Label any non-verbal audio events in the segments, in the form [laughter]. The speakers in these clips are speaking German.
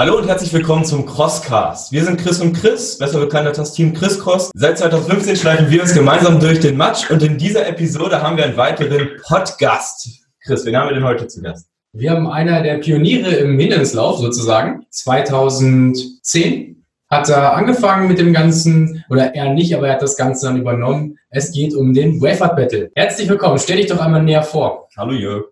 Hallo und herzlich willkommen zum Crosscast. Wir sind Chris und Chris, besser bekannt als das Team Chris Cross. Seit 2015 schleifen wir uns gemeinsam durch den Match und in dieser Episode haben wir einen weiteren Podcast. Chris, wen haben wir denn heute zu Gast? Wir haben einer der Pioniere im Hindernislauf sozusagen. 2010 hat er angefangen mit dem Ganzen, oder er nicht, aber er hat das Ganze dann übernommen. Es geht um den Wayford Battle. Herzlich willkommen. Stell dich doch einmal näher vor. Hallo Jörg.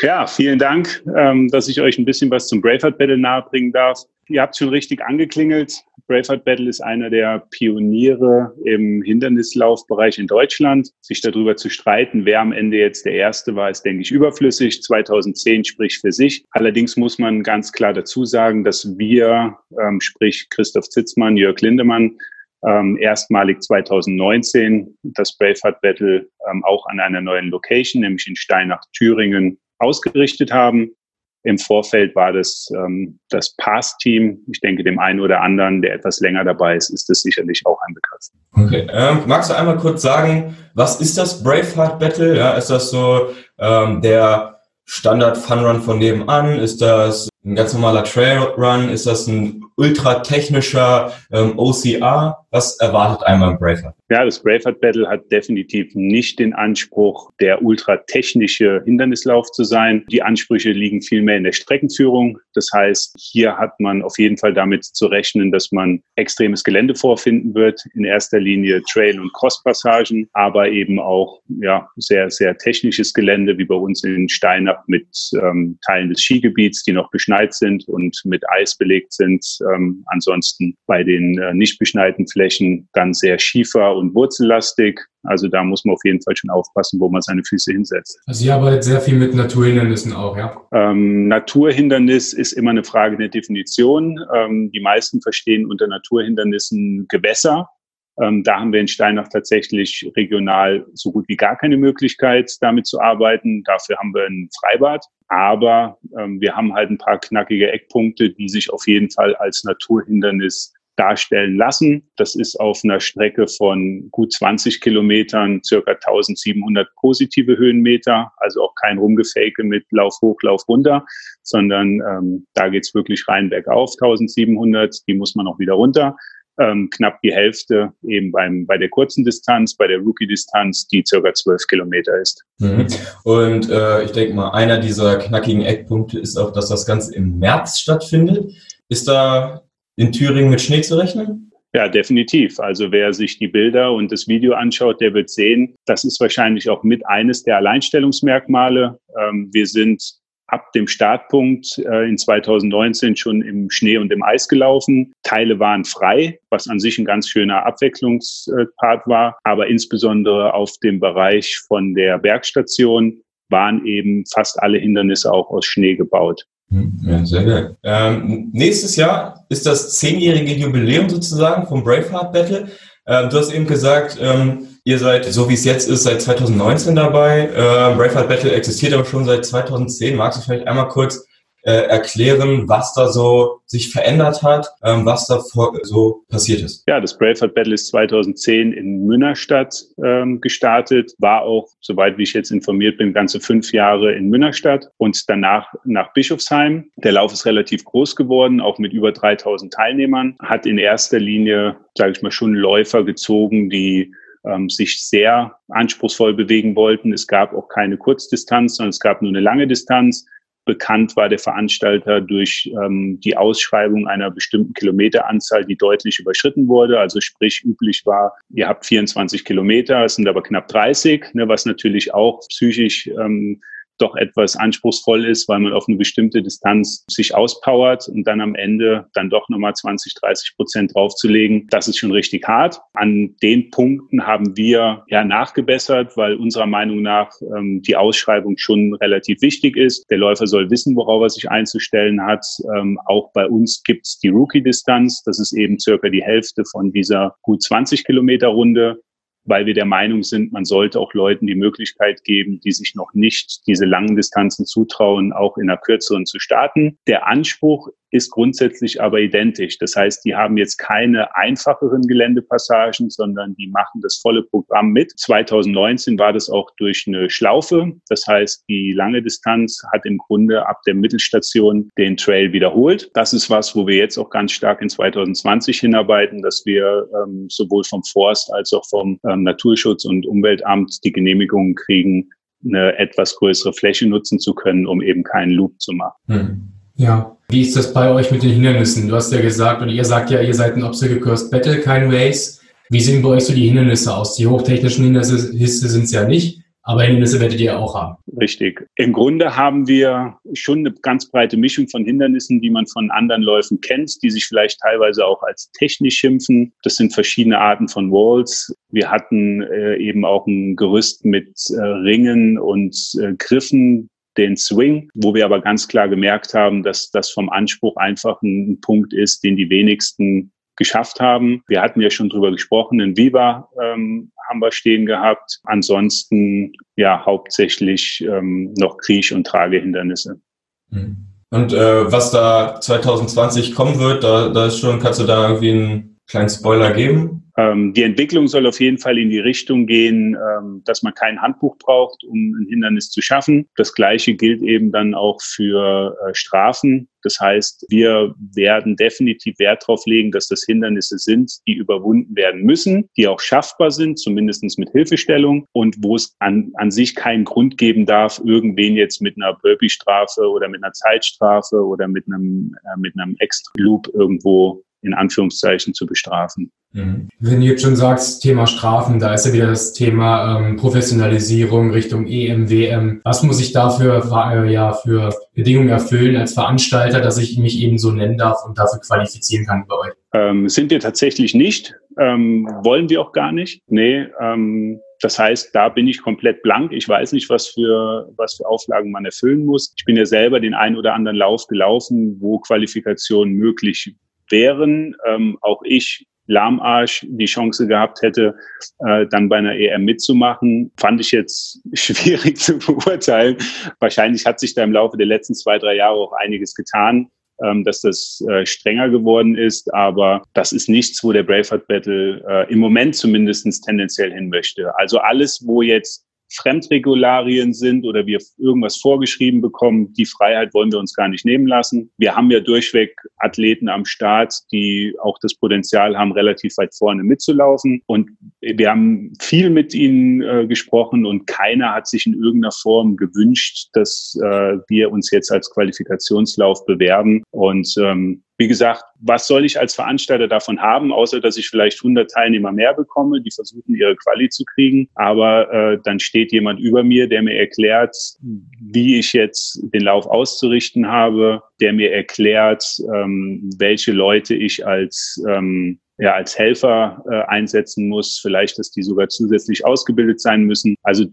Ja, vielen Dank, ähm, dass ich euch ein bisschen was zum Braveheart Battle nahebringen darf. Ihr habt schon richtig angeklingelt. Braveheart Battle ist einer der Pioniere im Hindernislaufbereich in Deutschland. Sich darüber zu streiten, wer am Ende jetzt der Erste war, ist, denke ich, überflüssig. 2010 spricht für sich. Allerdings muss man ganz klar dazu sagen, dass wir, ähm, sprich Christoph Zitzmann, Jörg Lindemann, ähm, erstmalig 2019 das Braveheart Battle ähm, auch an einer neuen Location, nämlich in Steinach, Thüringen, ausgerichtet haben. Im Vorfeld war das ähm, das Pass-Team. Ich denke, dem einen oder anderen, der etwas länger dabei ist, ist das sicherlich auch ein Begriff. Okay. Ähm, magst du einmal kurz sagen, was ist das Braveheart Battle? Ja, ist das so ähm, der Standard Fun Run von nebenan? Ist das ein ganz normaler Trail Run? Ist das ein ultra technischer ähm, OCR? Was erwartet einmal im Braveheart? Ja, das Braveheart Battle hat definitiv nicht den Anspruch, der ultra technische Hindernislauf zu sein. Die Ansprüche liegen vielmehr in der Streckenführung. Das heißt, hier hat man auf jeden Fall damit zu rechnen, dass man extremes Gelände vorfinden wird. In erster Linie Trail- und Crosspassagen, aber eben auch ja, sehr, sehr technisches Gelände, wie bei uns in Steinach mit ähm, Teilen des Skigebiets, die noch beschneit sind und mit Eis belegt sind. Ähm, ansonsten bei den äh, nicht beschneiten Flächen dann sehr schiefer und wurzellastig. Also da muss man auf jeden Fall schon aufpassen, wo man seine Füße hinsetzt. Also ihr arbeitet sehr viel mit Naturhindernissen auch, ja? Ähm, Naturhindernis ist immer eine Frage der Definition. Ähm, die meisten verstehen unter Naturhindernissen Gewässer. Ähm, da haben wir in Steinach tatsächlich regional so gut wie gar keine Möglichkeit, damit zu arbeiten. Dafür haben wir ein Freibad. Aber ähm, wir haben halt ein paar knackige Eckpunkte, die sich auf jeden Fall als Naturhindernis darstellen lassen. Das ist auf einer Strecke von gut 20 Kilometern circa 1700 positive Höhenmeter, also auch kein Rumgefake mit Lauf hoch, Lauf runter, sondern ähm, da geht's wirklich rein bergauf 1700, die muss man auch wieder runter. Ähm, knapp die Hälfte eben beim, bei der kurzen Distanz, bei der Rookie-Distanz, die circa 12 Kilometer ist. Mhm. Und äh, ich denke mal, einer dieser knackigen Eckpunkte ist auch, dass das Ganze im März stattfindet. Ist da in Thüringen mit Schnee zu rechnen? Ja, definitiv. Also wer sich die Bilder und das Video anschaut, der wird sehen, das ist wahrscheinlich auch mit eines der Alleinstellungsmerkmale. Ähm, wir sind ab dem Startpunkt äh, in 2019 schon im Schnee und im Eis gelaufen. Teile waren frei, was an sich ein ganz schöner Abwechslungspart war. Aber insbesondere auf dem Bereich von der Bergstation waren eben fast alle Hindernisse auch aus Schnee gebaut. Hm, ja, sehr geil. Ähm, nächstes Jahr ist das zehnjährige Jubiläum sozusagen vom Braveheart Battle. Ähm, du hast eben gesagt, ähm, ihr seid, so wie es jetzt ist, seit 2019 dabei. Ähm, Braveheart Battle existiert aber schon seit 2010. Magst du vielleicht einmal kurz äh, erklären, was da so sich verändert hat, ähm, was da vor, so passiert ist. Ja, das Braveheart Battle ist 2010 in Münnerstadt ähm, gestartet, war auch, soweit wie ich jetzt informiert bin, ganze fünf Jahre in Münnerstadt und danach nach Bischofsheim. Der Lauf ist relativ groß geworden, auch mit über 3000 Teilnehmern, hat in erster Linie, sage ich mal, schon Läufer gezogen, die ähm, sich sehr anspruchsvoll bewegen wollten. Es gab auch keine Kurzdistanz, sondern es gab nur eine lange Distanz. Bekannt war der Veranstalter durch ähm, die Ausschreibung einer bestimmten Kilometeranzahl, die deutlich überschritten wurde. Also sprich, üblich war, ihr habt 24 Kilometer, es sind aber knapp 30, ne, was natürlich auch psychisch ähm, doch etwas anspruchsvoll ist, weil man auf eine bestimmte Distanz sich auspowert und dann am Ende dann doch nochmal 20, 30 Prozent draufzulegen, das ist schon richtig hart. An den Punkten haben wir ja nachgebessert, weil unserer Meinung nach ähm, die Ausschreibung schon relativ wichtig ist. Der Läufer soll wissen, worauf er sich einzustellen hat. Ähm, auch bei uns gibt's die Rookie-Distanz. Das ist eben circa die Hälfte von dieser gut 20 Kilometer Runde. Weil wir der Meinung sind, man sollte auch Leuten die Möglichkeit geben, die sich noch nicht diese langen Distanzen zutrauen, auch in einer kürzeren zu starten. Der Anspruch ist grundsätzlich aber identisch. Das heißt, die haben jetzt keine einfacheren Geländepassagen, sondern die machen das volle Programm mit. 2019 war das auch durch eine Schlaufe. Das heißt, die lange Distanz hat im Grunde ab der Mittelstation den Trail wiederholt. Das ist was, wo wir jetzt auch ganz stark in 2020 hinarbeiten, dass wir ähm, sowohl vom Forst als auch vom ähm, Naturschutz und Umweltamt die Genehmigungen kriegen, eine etwas größere Fläche nutzen zu können, um eben keinen Loop zu machen. Hm. Ja. Wie ist das bei euch mit den Hindernissen? Du hast ja gesagt, und ihr sagt ja, ihr seid ein Obstacle Course Battle, kein Race. Wie sehen bei euch so die Hindernisse aus? Die hochtechnischen Hindernisse sind es ja nicht. Aber Hindernisse werdet ihr auch haben. Richtig. Im Grunde haben wir schon eine ganz breite Mischung von Hindernissen, die man von anderen Läufen kennt, die sich vielleicht teilweise auch als technisch schimpfen. Das sind verschiedene Arten von Walls. Wir hatten äh, eben auch ein Gerüst mit äh, Ringen und äh, Griffen, den Swing, wo wir aber ganz klar gemerkt haben, dass das vom Anspruch einfach ein Punkt ist, den die wenigsten geschafft haben. Wir hatten ja schon drüber gesprochen, in Viva ähm, haben wir stehen gehabt. Ansonsten ja hauptsächlich ähm, noch Kriech- und Tragehindernisse. Hm. Und äh, was da 2020 kommen wird, da, da ist schon, kannst du da irgendwie einen kleinen Spoiler geben? Ähm, die Entwicklung soll auf jeden Fall in die Richtung gehen, ähm, dass man kein Handbuch braucht, um ein Hindernis zu schaffen. Das Gleiche gilt eben dann auch für äh, Strafen. Das heißt, wir werden definitiv Wert darauf legen, dass das Hindernisse sind, die überwunden werden müssen, die auch schaffbar sind, zumindestens mit Hilfestellung und wo es an, an sich keinen Grund geben darf, irgendwen jetzt mit einer Burpee-Strafe oder mit einer Zeitstrafe oder mit einem, äh, mit einem Extra-Loop irgendwo in Anführungszeichen zu bestrafen. Mhm. Wenn du jetzt schon sagst, Thema Strafen, da ist ja wieder das Thema ähm, Professionalisierung Richtung EM, WM. Was muss ich dafür äh, ja, für Bedingungen erfüllen als Veranstalter, dass ich mich eben so nennen darf und dafür qualifizieren kann bei euch? Ähm, sind wir tatsächlich nicht. Ähm, wollen wir auch gar nicht. Nee, ähm, das heißt, da bin ich komplett blank. Ich weiß nicht, was für, was für Auflagen man erfüllen muss. Ich bin ja selber den einen oder anderen Lauf gelaufen, wo Qualifikationen möglich wären. Ähm, auch ich Lahmarsch die Chance gehabt hätte, äh, dann bei einer EM mitzumachen, fand ich jetzt [laughs] schwierig zu beurteilen. Wahrscheinlich hat sich da im Laufe der letzten zwei, drei Jahre auch einiges getan, ähm, dass das äh, strenger geworden ist. Aber das ist nichts, wo der Braveheart Battle äh, im Moment zumindestens tendenziell hin möchte. Also alles, wo jetzt Fremdregularien sind oder wir irgendwas vorgeschrieben bekommen, die Freiheit wollen wir uns gar nicht nehmen lassen. Wir haben ja durchweg Athleten am Start, die auch das Potenzial haben, relativ weit vorne mitzulaufen. Und wir haben viel mit ihnen äh, gesprochen und keiner hat sich in irgendeiner Form gewünscht, dass äh, wir uns jetzt als Qualifikationslauf bewerben. Und ähm, wie gesagt, was soll ich als Veranstalter davon haben, außer dass ich vielleicht 100 Teilnehmer mehr bekomme, die versuchen, ihre Quali zu kriegen. Aber äh, dann steht jemand über mir, der mir erklärt, wie ich jetzt den Lauf auszurichten habe, der mir erklärt, ähm, welche Leute ich als ähm, ja, als Helfer äh, einsetzen muss, vielleicht, dass die sogar zusätzlich ausgebildet sein müssen. Also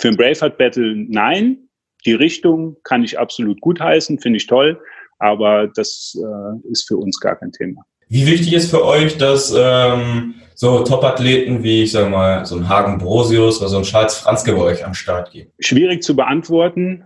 für ein Braveheart Battle nein. Die Richtung kann ich absolut gutheißen, finde ich toll aber das äh, ist für uns gar kein Thema. Wie wichtig ist für euch, dass ähm, so Top-Athleten wie, ich sag mal, so ein Hagen Brosius oder so ein Charles Franzke bei euch am Start gehen? Schwierig zu beantworten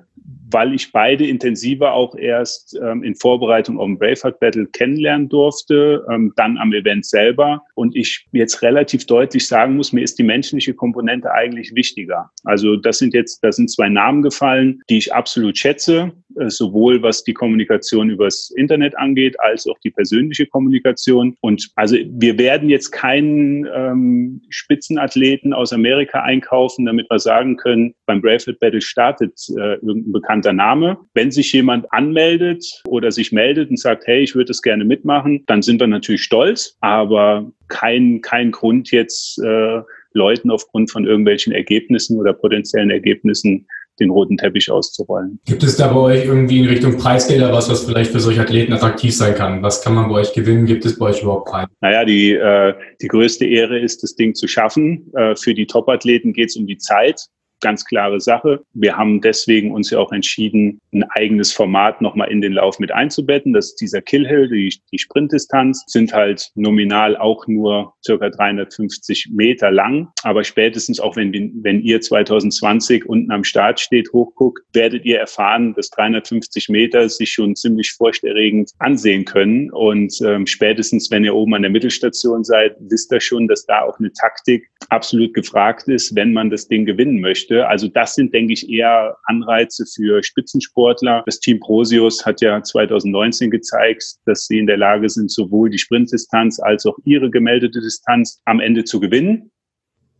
weil ich beide intensiver auch erst ähm, in Vorbereitung auf den Braveheart Battle kennenlernen durfte, ähm, dann am Event selber. Und ich jetzt relativ deutlich sagen muss, mir ist die menschliche Komponente eigentlich wichtiger. Also das sind jetzt, da sind zwei Namen gefallen, die ich absolut schätze, sowohl was die Kommunikation übers Internet angeht, als auch die persönliche Kommunikation. Und also wir werden jetzt keinen ähm, Spitzenathleten aus Amerika einkaufen, damit wir sagen können, beim Braveheart Battle startet äh, irgendein bekannter Name. Wenn sich jemand anmeldet oder sich meldet und sagt, hey, ich würde es gerne mitmachen, dann sind wir natürlich stolz, aber kein, kein Grund jetzt äh, Leuten aufgrund von irgendwelchen Ergebnissen oder potenziellen Ergebnissen den roten Teppich auszurollen. Gibt es da bei euch irgendwie in Richtung Preisgelder was, was vielleicht für solche Athleten attraktiv sein kann? Was kann man bei euch gewinnen? Gibt es bei euch überhaupt Preise? Naja, die, äh, die größte Ehre ist, das Ding zu schaffen. Äh, für die Top-Athleten geht es um die Zeit ganz klare Sache. Wir haben deswegen uns ja auch entschieden, ein eigenes Format nochmal in den Lauf mit einzubetten. Das ist dieser Killhill, die, die Sprintdistanz, sind halt nominal auch nur circa 350 Meter lang. Aber spätestens auch wenn, wenn ihr 2020 unten am Start steht, hochguckt, werdet ihr erfahren, dass 350 Meter sich schon ziemlich furchterregend ansehen können. Und ähm, spätestens, wenn ihr oben an der Mittelstation seid, wisst ihr schon, dass da auch eine Taktik absolut gefragt ist, wenn man das Ding gewinnen möchte. Also das sind, denke ich, eher Anreize für Spitzensportler. Das Team Prosius hat ja 2019 gezeigt, dass sie in der Lage sind, sowohl die Sprintdistanz als auch ihre gemeldete Distanz am Ende zu gewinnen.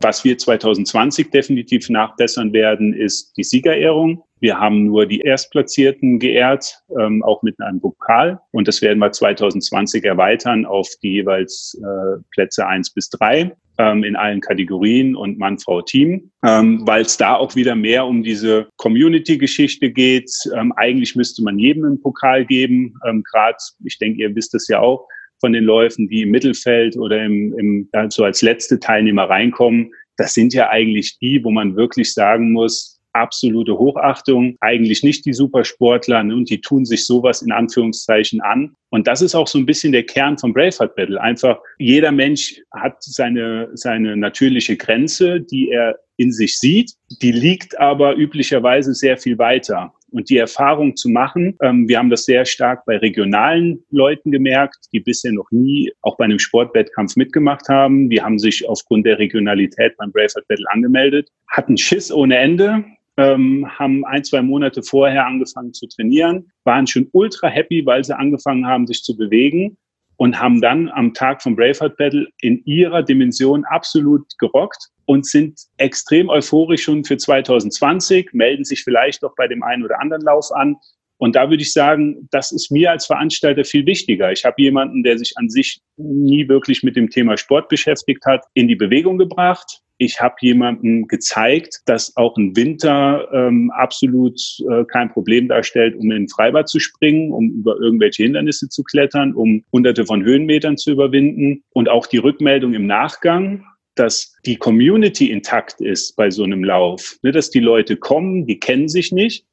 Was wir 2020 definitiv nachbessern werden, ist die Siegerehrung. Wir haben nur die Erstplatzierten geehrt, ähm, auch mit einem Pokal. Und das werden wir 2020 erweitern auf die jeweils äh, Plätze eins bis drei ähm, in allen Kategorien und Mann, Frau, Team, ähm, weil es da auch wieder mehr um diese Community-Geschichte geht. Ähm, eigentlich müsste man jedem einen Pokal geben. Ähm, Gerade, ich denke, ihr wisst es ja auch, von den Läufen, die im Mittelfeld oder im, im, so als letzte Teilnehmer reinkommen, das sind ja eigentlich die, wo man wirklich sagen muss, absolute Hochachtung, eigentlich nicht die Supersportler ne, und die tun sich sowas in Anführungszeichen an. Und das ist auch so ein bisschen der Kern vom Braveheart Battle. Einfach jeder Mensch hat seine, seine natürliche Grenze, die er in sich sieht. Die liegt aber üblicherweise sehr viel weiter. Und die Erfahrung zu machen, ähm, wir haben das sehr stark bei regionalen Leuten gemerkt, die bisher noch nie auch bei einem Sportwettkampf mitgemacht haben. Die haben sich aufgrund der Regionalität beim Braveheart Battle angemeldet, hatten Schiss ohne Ende, ähm, haben ein, zwei Monate vorher angefangen zu trainieren, waren schon ultra happy, weil sie angefangen haben, sich zu bewegen und haben dann am Tag vom Braveheart Battle in ihrer Dimension absolut gerockt und sind extrem euphorisch schon für 2020, melden sich vielleicht doch bei dem einen oder anderen Lauf an. Und da würde ich sagen, das ist mir als Veranstalter viel wichtiger. Ich habe jemanden, der sich an sich nie wirklich mit dem Thema Sport beschäftigt hat, in die Bewegung gebracht, ich habe jemandem gezeigt, dass auch ein Winter ähm, absolut äh, kein Problem darstellt, um in ein Freibad zu springen, um über irgendwelche Hindernisse zu klettern, um hunderte von Höhenmetern zu überwinden. Und auch die Rückmeldung im Nachgang, dass die Community intakt ist bei so einem Lauf, ne, dass die Leute kommen, die kennen sich nicht.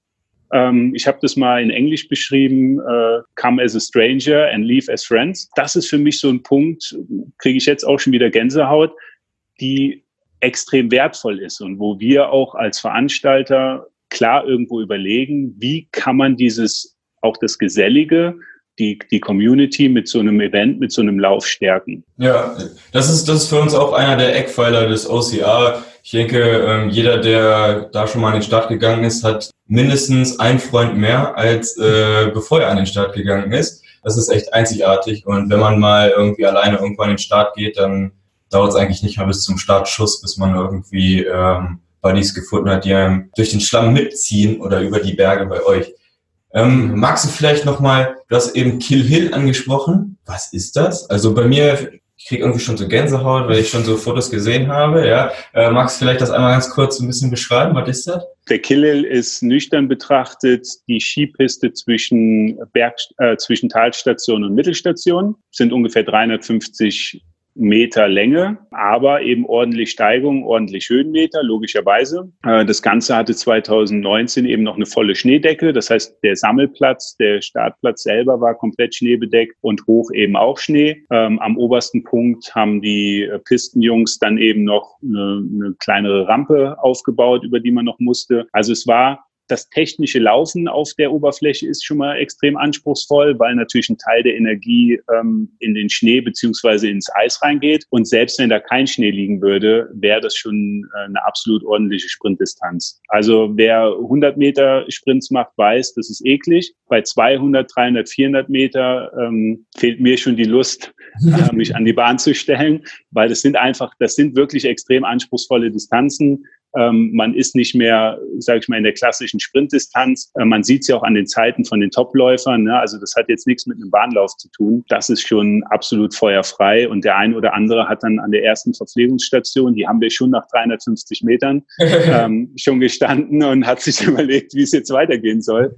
Ähm, ich habe das mal in Englisch beschrieben, äh, come as a stranger and leave as friends. Das ist für mich so ein Punkt, kriege ich jetzt auch schon wieder Gänsehaut, die extrem wertvoll ist und wo wir auch als Veranstalter klar irgendwo überlegen, wie kann man dieses, auch das Gesellige, die, die Community mit so einem Event, mit so einem Lauf stärken. Ja, das ist, das ist für uns auch einer der Eckpfeiler des OCR. Ich denke, ähm, jeder, der da schon mal an den Start gegangen ist, hat mindestens einen Freund mehr, als äh, bevor er an den Start gegangen ist. Das ist echt einzigartig. Und wenn man mal irgendwie alleine irgendwo an den Start geht, dann dauert es eigentlich nicht mal bis zum Startschuss, bis man irgendwie ähm, Buddies gefunden hat, die einem durch den Schlamm mitziehen oder über die Berge bei euch. Ähm, magst du vielleicht nochmal, du hast eben Kill Hill angesprochen. Was ist das? Also bei mir, ich kriege irgendwie schon so Gänsehaut, weil ich schon so Fotos gesehen habe. Ja, äh, magst du vielleicht das einmal ganz kurz ein bisschen beschreiben? Was ist das? Der Kill Hill ist nüchtern betrachtet die Skipiste zwischen Berg, äh, zwischen Talstation und Mittelstation. Sind ungefähr 350 Meter Länge, aber eben ordentlich Steigung, ordentlich Höhenmeter, logischerweise. Äh, das Ganze hatte 2019 eben noch eine volle Schneedecke. Das heißt, der Sammelplatz, der Startplatz selber war komplett schneebedeckt und hoch eben auch Schnee. Ähm, am obersten Punkt haben die Pistenjungs dann eben noch eine, eine kleinere Rampe aufgebaut, über die man noch musste. Also es war das technische Laufen auf der Oberfläche ist schon mal extrem anspruchsvoll, weil natürlich ein Teil der Energie ähm, in den Schnee beziehungsweise ins Eis reingeht. Und selbst wenn da kein Schnee liegen würde, wäre das schon äh, eine absolut ordentliche Sprintdistanz. Also wer 100 Meter Sprints macht, weiß, das ist eklig. Bei 200, 300, 400 Meter ähm, fehlt mir schon die Lust, äh, mich an die Bahn zu stellen, weil das sind einfach, das sind wirklich extrem anspruchsvolle Distanzen. Ähm, man ist nicht mehr, sage ich mal, in der klassischen Sprintdistanz. Äh, man sieht es ja auch an den Zeiten von den Topläufern. Ne? Also das hat jetzt nichts mit einem Bahnlauf zu tun. Das ist schon absolut feuerfrei. Und der ein oder andere hat dann an der ersten Verpflegungsstation, die haben wir schon nach 350 Metern [laughs] ähm, schon gestanden und hat sich [laughs] überlegt, wie es jetzt weitergehen soll.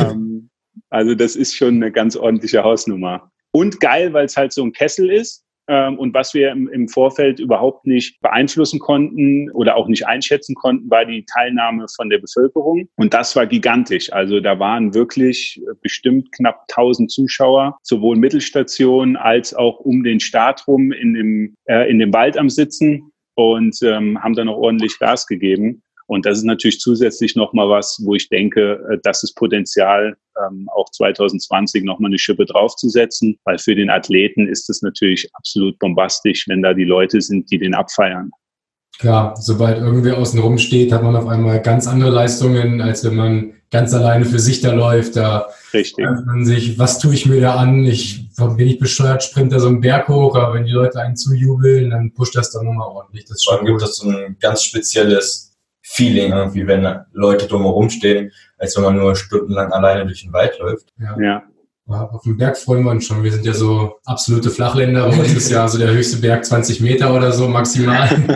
ähm, also das ist schon eine ganz ordentliche Hausnummer. Und geil, weil es halt so ein Kessel ist und was wir im, Vorfeld überhaupt nicht beeinflussen konnten oder auch nicht einschätzen konnten, war die Teilnahme von der Bevölkerung. Und das war gigantisch. Also da waren wirklich bestimmt knapp 1000 Zuschauer, sowohl Mittelstationen als auch um den Start rum in dem, äh, in dem Wald am Sitzen und ähm, haben dann auch ordentlich Gas gegeben. Und das ist natürlich zusätzlich nochmal was, wo ich denke, äh, das ist Potenzial, ähm, auch 2020 nochmal eine Schippe draufzusetzen, weil für den Athleten ist es natürlich absolut bombastisch, wenn da die Leute sind, die den abfeiern. Klar, sobald irgendwer außen rum steht, hat man auf einmal ganz andere Leistungen, als wenn man ganz alleine für sich da läuft. Da Richtig. fragt man sich, was tue ich mir da an? Ich bin ich bescheuert, sprint da so einen Berg hoch, aber wenn die Leute einen zujubeln, dann pusht das dann nochmal ordentlich. Das Vor allem gibt das so ein ganz spezielles Feeling irgendwie, wenn Leute drumherum stehen, als wenn man nur stundenlang alleine durch den Wald läuft. Ja. ja. Auf dem Berg freuen wir uns schon. Wir sind ja so absolute Flachländer. Bei uns ist ja so der höchste Berg 20 Meter oder so maximal. [laughs]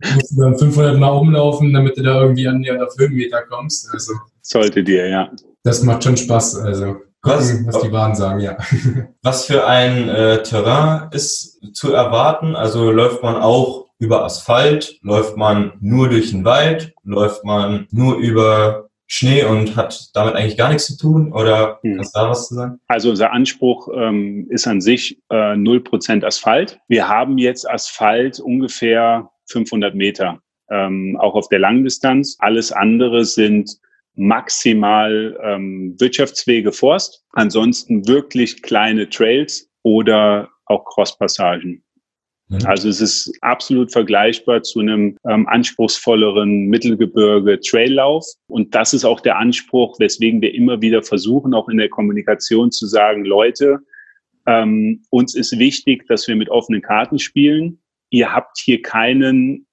du musst dann 500 Mal umlaufen, damit du da irgendwie an die Höhenmeter kommst. Also, Sollte dir, ja. Das macht schon Spaß. Also gucken, was, was die Bahnen sagen, ja. Was für ein äh, Terrain ist zu erwarten? Also läuft man auch über Asphalt? Läuft man nur durch den Wald? Läuft man nur über Schnee und hat damit eigentlich gar nichts zu tun? Oder hm. hast du da was zu sagen? Also unser Anspruch ähm, ist an sich äh, 0% Asphalt. Wir haben jetzt Asphalt ungefähr 500 Meter, ähm, auch auf der Langdistanz. Alles andere sind maximal ähm, Wirtschaftswege Forst, ansonsten wirklich kleine Trails oder auch Crosspassagen. Mhm. Also es ist absolut vergleichbar zu einem ähm, anspruchsvolleren Mittelgebirge-Traillauf. Und das ist auch der Anspruch, weswegen wir immer wieder versuchen, auch in der Kommunikation zu sagen, Leute, ähm, uns ist wichtig, dass wir mit offenen Karten spielen. Ihr habt hier keinen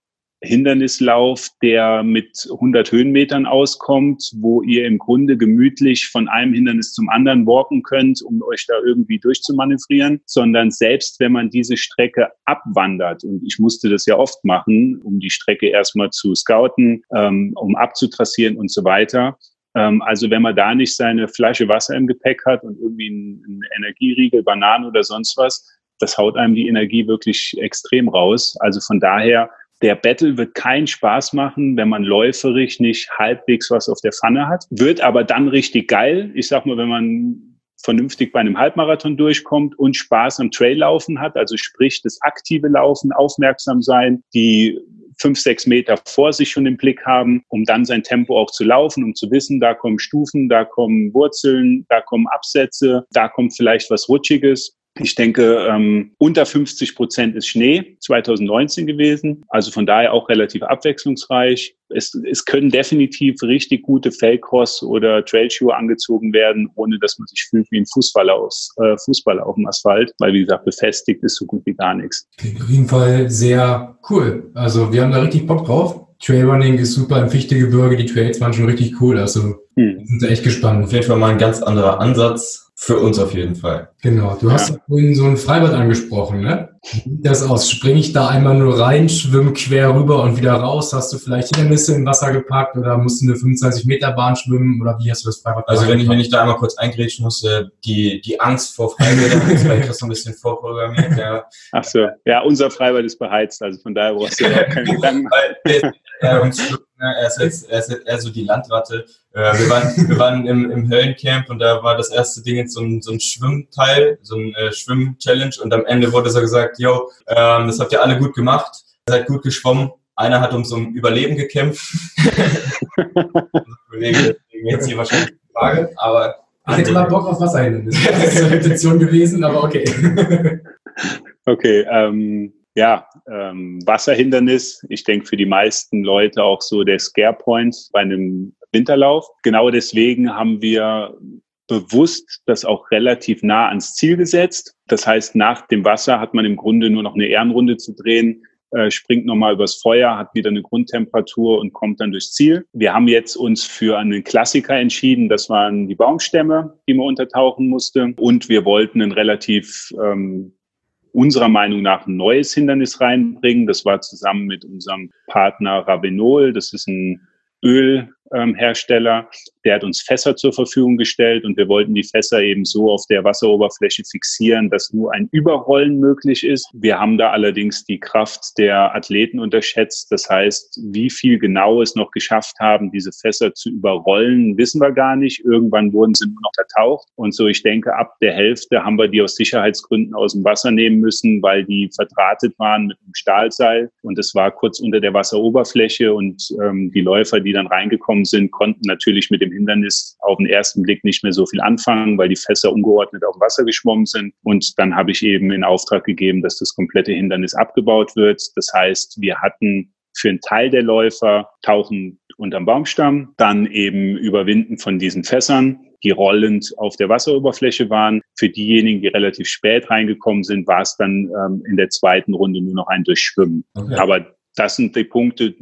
Hindernislauf, der mit 100 Höhenmetern auskommt, wo ihr im Grunde gemütlich von einem Hindernis zum anderen walken könnt, um euch da irgendwie durchzumanövrieren, sondern selbst wenn man diese Strecke abwandert, und ich musste das ja oft machen, um die Strecke erstmal zu scouten, ähm, um abzutrassieren und so weiter, ähm, also wenn man da nicht seine Flasche Wasser im Gepäck hat und irgendwie einen Energieriegel, Bananen oder sonst was, das haut einem die Energie wirklich extrem raus. Also von daher der Battle wird keinen Spaß machen, wenn man läuferisch nicht halbwegs was auf der Pfanne hat. Wird aber dann richtig geil. Ich sag mal, wenn man vernünftig bei einem Halbmarathon durchkommt und Spaß am Traillaufen hat, also sprich das aktive Laufen, aufmerksam sein, die fünf, sechs Meter vor sich schon im Blick haben, um dann sein Tempo auch zu laufen, um zu wissen, da kommen Stufen, da kommen Wurzeln, da kommen Absätze, da kommt vielleicht was Rutschiges. Ich denke, ähm, unter 50 Prozent ist Schnee 2019 gewesen. Also von daher auch relativ abwechslungsreich. Es, es können definitiv richtig gute Fellcross oder Trailschuhe angezogen werden, ohne dass man sich fühlt wie ein Fußballer, aus, äh, Fußballer auf dem Asphalt. Weil, wie gesagt, befestigt ist so gut wie gar nichts. Auf jeden Fall sehr cool. Also wir haben da richtig Bock drauf. Trailrunning ist super im Fichtegebirge. Die Trails waren schon richtig cool. Also hm. sind da echt gespannt. Auf jeden Fall mal ein ganz anderer Ansatz für uns auf jeden Fall. Genau. Du hast ja. vorhin so ein Freibad angesprochen, ne? Wie sieht das aus? Springe ich da einmal nur rein, schwimme quer rüber und wieder raus? Hast du vielleicht Hindernisse im Wasser gepackt oder musst du eine 25 Meter Bahn schwimmen oder wie hast du das Freibad Also wenn ich, wenn ich da einmal kurz eingrätschen musste, die, die Angst vor Freibädern ist vielleicht [laughs] so ein bisschen vorprogrammiert, ja. Ach so. Ja, unser Freibad ist beheizt, also von daher brauchst du auch keine [laughs] Gedanken. Er, ist jetzt, er ist jetzt eher so die Landratte. Äh, wir waren, wir waren im, im Höllencamp und da war das erste Ding jetzt so ein, so ein Schwimmteil, so ein äh, Schwimm-Challenge und am Ende wurde so gesagt, yo, ähm, das habt ihr alle gut gemacht, ihr seid gut geschwommen. Einer hat ums um Überleben gekämpft. [laughs] Kollege, jetzt hier wahrscheinlich die Frage, aber ich hätte mal Bock auf Wasser hin. Das wäre eine Intention gewesen, aber okay. [laughs] Okay, ähm, ja, ähm, Wasserhindernis. Ich denke für die meisten Leute auch so der Scare Point bei einem Winterlauf. Genau deswegen haben wir bewusst das auch relativ nah ans Ziel gesetzt. Das heißt, nach dem Wasser hat man im Grunde nur noch eine Ehrenrunde zu drehen, äh, springt nochmal übers Feuer, hat wieder eine Grundtemperatur und kommt dann durchs Ziel. Wir haben jetzt uns für einen Klassiker entschieden. Das waren die Baumstämme, die man untertauchen musste. Und wir wollten einen relativ ähm, unserer Meinung nach ein neues Hindernis reinbringen. Das war zusammen mit unserem Partner Ravenol. Das ist ein Ölhersteller, der hat uns Fässer zur Verfügung gestellt und wir wollten die Fässer eben so auf der Wasseroberfläche fixieren, dass nur ein Überrollen möglich ist. Wir haben da allerdings die Kraft der Athleten unterschätzt. Das heißt, wie viel genau es noch geschafft haben, diese Fässer zu überrollen, wissen wir gar nicht. Irgendwann wurden sie nur noch vertaucht. Und so, ich denke, ab der Hälfte haben wir die aus Sicherheitsgründen aus dem Wasser nehmen müssen, weil die verdrahtet waren mit einem Stahlseil. Und es war kurz unter der Wasseroberfläche und ähm, die Läufer, die dann reingekommen sind, konnten natürlich mit dem Hindernis auf den ersten Blick nicht mehr so viel anfangen, weil die Fässer ungeordnet auf dem Wasser geschwommen sind. Und dann habe ich eben in Auftrag gegeben, dass das komplette Hindernis abgebaut wird. Das heißt, wir hatten für einen Teil der Läufer tauchen unterm Baumstamm, dann eben überwinden von diesen Fässern, die rollend auf der Wasseroberfläche waren. Für diejenigen, die relativ spät reingekommen sind, war es dann ähm, in der zweiten Runde nur noch ein Durchschwimmen. Okay. Aber das sind die Punkte,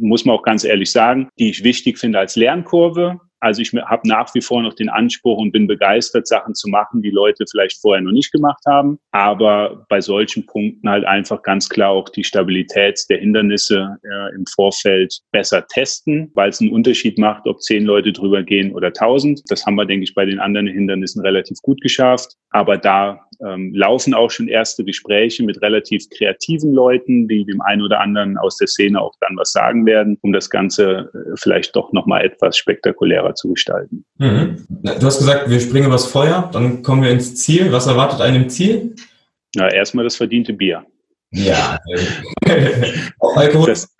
muss man auch ganz ehrlich sagen, die ich wichtig finde als Lernkurve. Also ich habe nach wie vor noch den Anspruch und bin begeistert, Sachen zu machen, die Leute vielleicht vorher noch nicht gemacht haben. Aber bei solchen Punkten halt einfach ganz klar auch die Stabilität der Hindernisse äh, im Vorfeld besser testen, weil es einen Unterschied macht, ob zehn Leute drüber gehen oder tausend. Das haben wir, denke ich, bei den anderen Hindernissen relativ gut geschafft. Aber da ähm, laufen auch schon erste Gespräche mit relativ kreativen Leuten, die dem einen oder anderen aus der Szene auch dann was sagen werden, um das Ganze äh, vielleicht doch nochmal etwas spektakulärer zu gestalten. Mhm. Du hast gesagt, wir springen übers Feuer, dann kommen wir ins Ziel. Was erwartet einem im Ziel? Na, erstmal das verdiente Bier. Ja. [laughs] Alkohol. Das,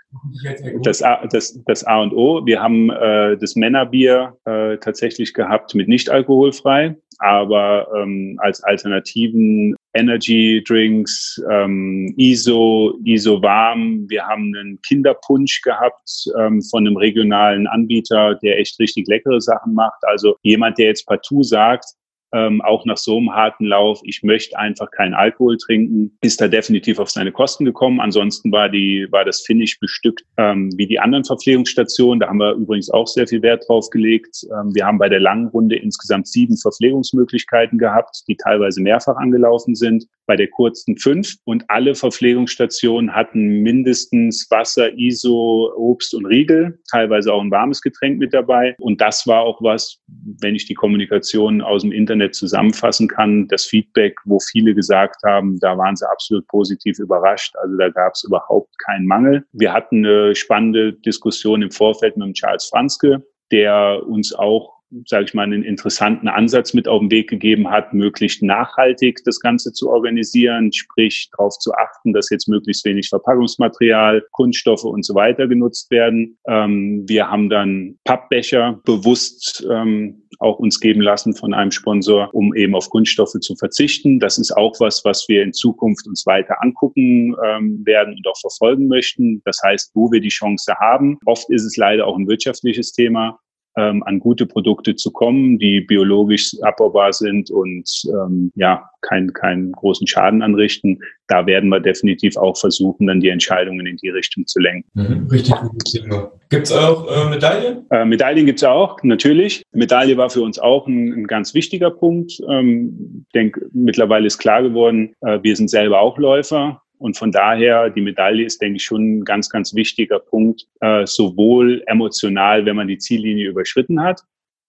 das A, das, das A und O. Wir haben äh, das Männerbier äh, tatsächlich gehabt mit nicht alkoholfrei, aber ähm, als Alternativen Energy Drinks, ähm, ISO, ISO warm. Wir haben einen Kinderpunsch gehabt ähm, von einem regionalen Anbieter, der echt richtig leckere Sachen macht. Also jemand, der jetzt partout sagt, ähm, auch nach so einem harten Lauf, ich möchte einfach keinen Alkohol trinken, ist da definitiv auf seine Kosten gekommen. Ansonsten war die, war das Finish bestückt ähm, wie die anderen Verpflegungsstationen. Da haben wir übrigens auch sehr viel Wert drauf gelegt. Ähm, wir haben bei der langen Runde insgesamt sieben Verpflegungsmöglichkeiten gehabt, die teilweise mehrfach angelaufen sind bei der kurzen fünf und alle Verpflegungsstationen hatten mindestens Wasser, ISO, Obst und Riegel, teilweise auch ein warmes Getränk mit dabei. Und das war auch was, wenn ich die Kommunikation aus dem Internet zusammenfassen kann, das Feedback, wo viele gesagt haben, da waren sie absolut positiv überrascht. Also da gab es überhaupt keinen Mangel. Wir hatten eine spannende Diskussion im Vorfeld mit dem Charles Franzke, der uns auch sage ich mal, einen interessanten Ansatz mit auf den Weg gegeben hat, möglichst nachhaltig das Ganze zu organisieren, sprich darauf zu achten, dass jetzt möglichst wenig Verpackungsmaterial, Kunststoffe und so weiter genutzt werden. Ähm, wir haben dann Pappbecher bewusst ähm, auch uns geben lassen von einem Sponsor, um eben auf Kunststoffe zu verzichten. Das ist auch was, was wir in Zukunft uns weiter angucken ähm, werden und auch verfolgen möchten. Das heißt, wo wir die Chance haben. Oft ist es leider auch ein wirtschaftliches Thema ähm, an gute Produkte zu kommen, die biologisch abbaubar sind und ähm, ja, keinen keinen großen Schaden anrichten. Da werden wir definitiv auch versuchen, dann die Entscheidungen in die Richtung zu lenken. Mhm, richtig gutes Thema. Gibt es auch äh, Medaillen? Äh, Medaillen gibt es auch, natürlich. Medaille war für uns auch ein, ein ganz wichtiger Punkt. Ähm, ich denke, mittlerweile ist klar geworden, äh, wir sind selber auch Läufer. Und von daher, die Medaille ist, denke ich, schon ein ganz, ganz wichtiger Punkt, äh, sowohl emotional, wenn man die Ziellinie überschritten hat,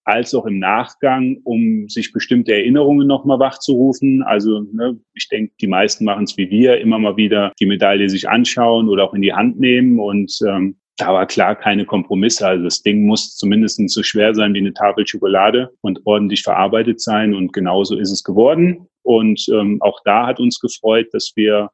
als auch im Nachgang, um sich bestimmte Erinnerungen nochmal wachzurufen. Also ne, ich denke, die meisten machen es wie wir, immer mal wieder die Medaille sich anschauen oder auch in die Hand nehmen. Und ähm, da war klar keine Kompromisse. Also das Ding muss zumindest so schwer sein wie eine Tafel Schokolade und ordentlich verarbeitet sein. Und genauso ist es geworden. Und ähm, auch da hat uns gefreut, dass wir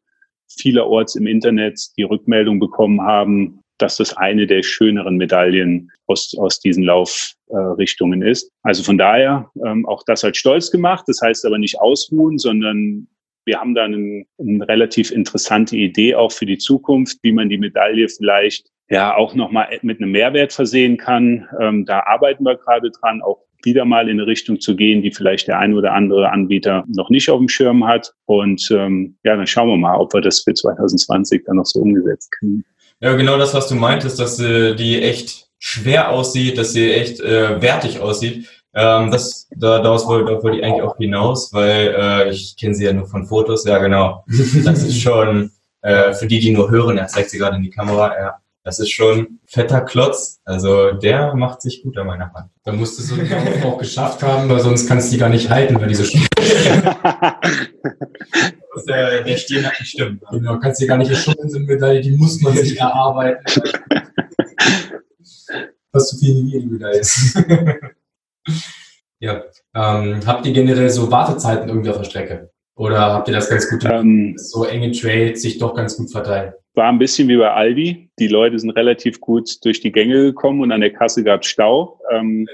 vielerorts im Internet die Rückmeldung bekommen haben, dass das eine der schöneren Medaillen aus, aus diesen Laufrichtungen äh, ist. Also von daher ähm, auch das hat stolz gemacht. Das heißt aber nicht ausruhen, sondern wir haben da eine, eine relativ interessante Idee auch für die Zukunft, wie man die Medaille vielleicht ja auch nochmal mit einem Mehrwert versehen kann. Ähm, da arbeiten wir gerade dran, auch wieder mal in eine Richtung zu gehen, die vielleicht der ein oder andere Anbieter noch nicht auf dem Schirm hat. Und ähm, ja, dann schauen wir mal, ob wir das für 2020 dann noch so umgesetzt kriegen. Ja, genau das, was du meintest, dass äh, die echt schwer aussieht, dass sie echt äh, wertig aussieht. Ähm, das, da, daraus wollte, wollte ich eigentlich auch hinaus, weil äh, ich kenne sie ja nur von Fotos. Ja, genau. Das ist [laughs] schon, äh, für die, die nur hören, er zeigt sie gerade in die Kamera, ja Das ist schon fetter Klotz. Also der macht sich gut an meiner Hand. Da musstest du den Lauf auch geschafft haben, weil sonst kannst du die gar nicht halten, weil diese der, der Stil hat nicht stimmt. Genau, kannst du gar nicht erschüttern, sind Medaille, die muss man sich erarbeiten. [laughs] Was so viel wie die Medaille ist. [laughs] ja. Ähm, habt ihr generell so Wartezeiten irgendwie auf der Strecke? Oder habt ihr das ganz gut, ähm, so enge Trails sich doch ganz gut verteilen? War ein bisschen wie bei Aldi. Die Leute sind relativ gut durch die Gänge gekommen und an der Kasse gab es Stau. Ähm,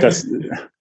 das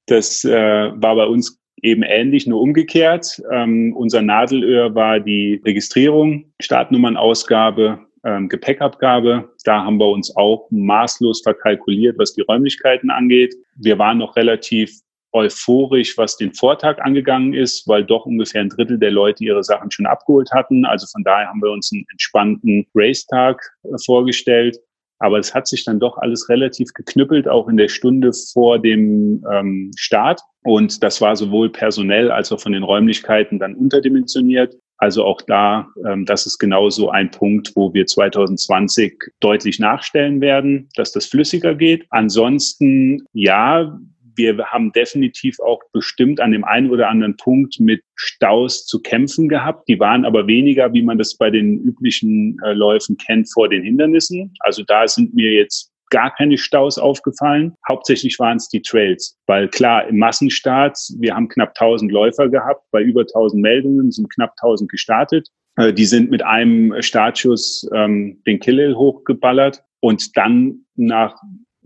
das äh, war bei uns eben ähnlich, nur umgekehrt. Ähm, unser Nadelöhr war die Registrierung, Startnummernausgabe, ähm, Gepäckabgabe. Da haben wir uns auch maßlos verkalkuliert, was die Räumlichkeiten angeht. Wir waren noch relativ euphorisch, was den Vortag angegangen ist, weil doch ungefähr ein Drittel der Leute ihre Sachen schon abgeholt hatten. Also von daher haben wir uns einen entspannten Racetag äh, vorgestellt. Aber es hat sich dann doch alles relativ geknüppelt, auch in der Stunde vor dem ähm, Start. Und das war sowohl personell als auch von den Räumlichkeiten dann unterdimensioniert. Also auch da, ähm, das ist genau so ein Punkt, wo wir 2020 deutlich nachstellen werden, dass das flüssiger geht. Ansonsten, ja, wir haben definitiv auch bestimmt an dem einen oder anderen Punkt mit Staus zu kämpfen gehabt. Die waren aber weniger, wie man das bei den üblichen äh, Läufen kennt, vor den Hindernissen. Also da sind mir jetzt gar keine Staus aufgefallen. Hauptsächlich waren es die Trails, weil klar, im Massenstart, wir haben knapp 1000 Läufer gehabt, bei über 1000 Meldungen sind knapp 1000 gestartet. Äh, die sind mit einem Startschuss ähm, den Killhill hochgeballert und dann nach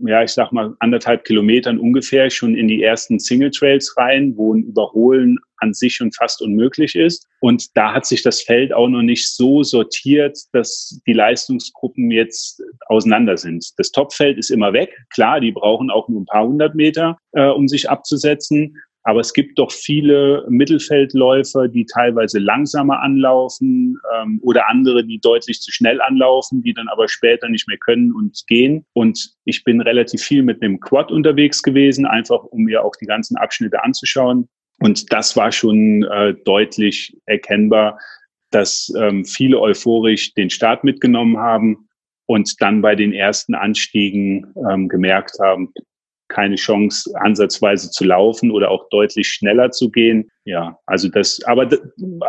ja, ich sag mal, anderthalb Kilometern ungefähr schon in die ersten Single Trails rein, wo ein Überholen an sich schon fast unmöglich ist. Und da hat sich das Feld auch noch nicht so sortiert, dass die Leistungsgruppen jetzt auseinander sind. Das Topfeld ist immer weg. Klar, die brauchen auch nur ein paar hundert Meter, äh, um sich abzusetzen. Aber es gibt doch viele Mittelfeldläufer, die teilweise langsamer anlaufen ähm, oder andere, die deutlich zu schnell anlaufen, die dann aber später nicht mehr können und gehen. Und ich bin relativ viel mit einem Quad unterwegs gewesen, einfach um mir auch die ganzen Abschnitte anzuschauen. Und das war schon äh, deutlich erkennbar, dass ähm, viele euphorisch den Start mitgenommen haben und dann bei den ersten Anstiegen ähm, gemerkt haben, keine Chance, ansatzweise zu laufen oder auch deutlich schneller zu gehen. Ja, also das, aber das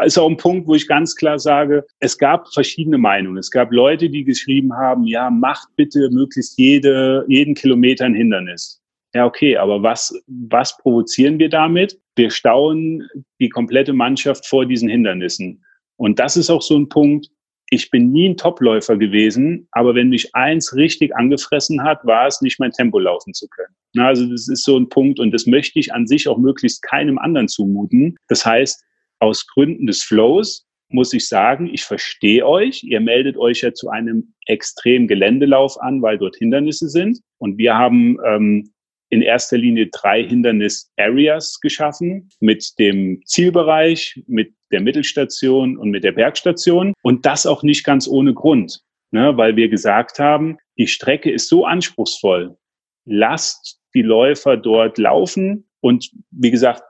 ist auch ein Punkt, wo ich ganz klar sage, es gab verschiedene Meinungen. Es gab Leute, die geschrieben haben, ja, macht bitte möglichst jede, jeden Kilometer ein Hindernis. Ja, okay, aber was, was provozieren wir damit? Wir stauen die komplette Mannschaft vor diesen Hindernissen. Und das ist auch so ein Punkt, ich bin nie ein Topläufer gewesen, aber wenn mich eins richtig angefressen hat, war es nicht mein Tempo laufen zu können. Na, also das ist so ein Punkt und das möchte ich an sich auch möglichst keinem anderen zumuten. Das heißt, aus Gründen des Flows muss ich sagen, ich verstehe euch. Ihr meldet euch ja zu einem extremen Geländelauf an, weil dort Hindernisse sind. Und wir haben ähm, in erster Linie drei Hindernis-Areas geschaffen mit dem Zielbereich, mit der Mittelstation und mit der Bergstation. Und das auch nicht ganz ohne Grund, ne, weil wir gesagt haben, die Strecke ist so anspruchsvoll. Lasst die Läufer dort laufen. Und wie gesagt,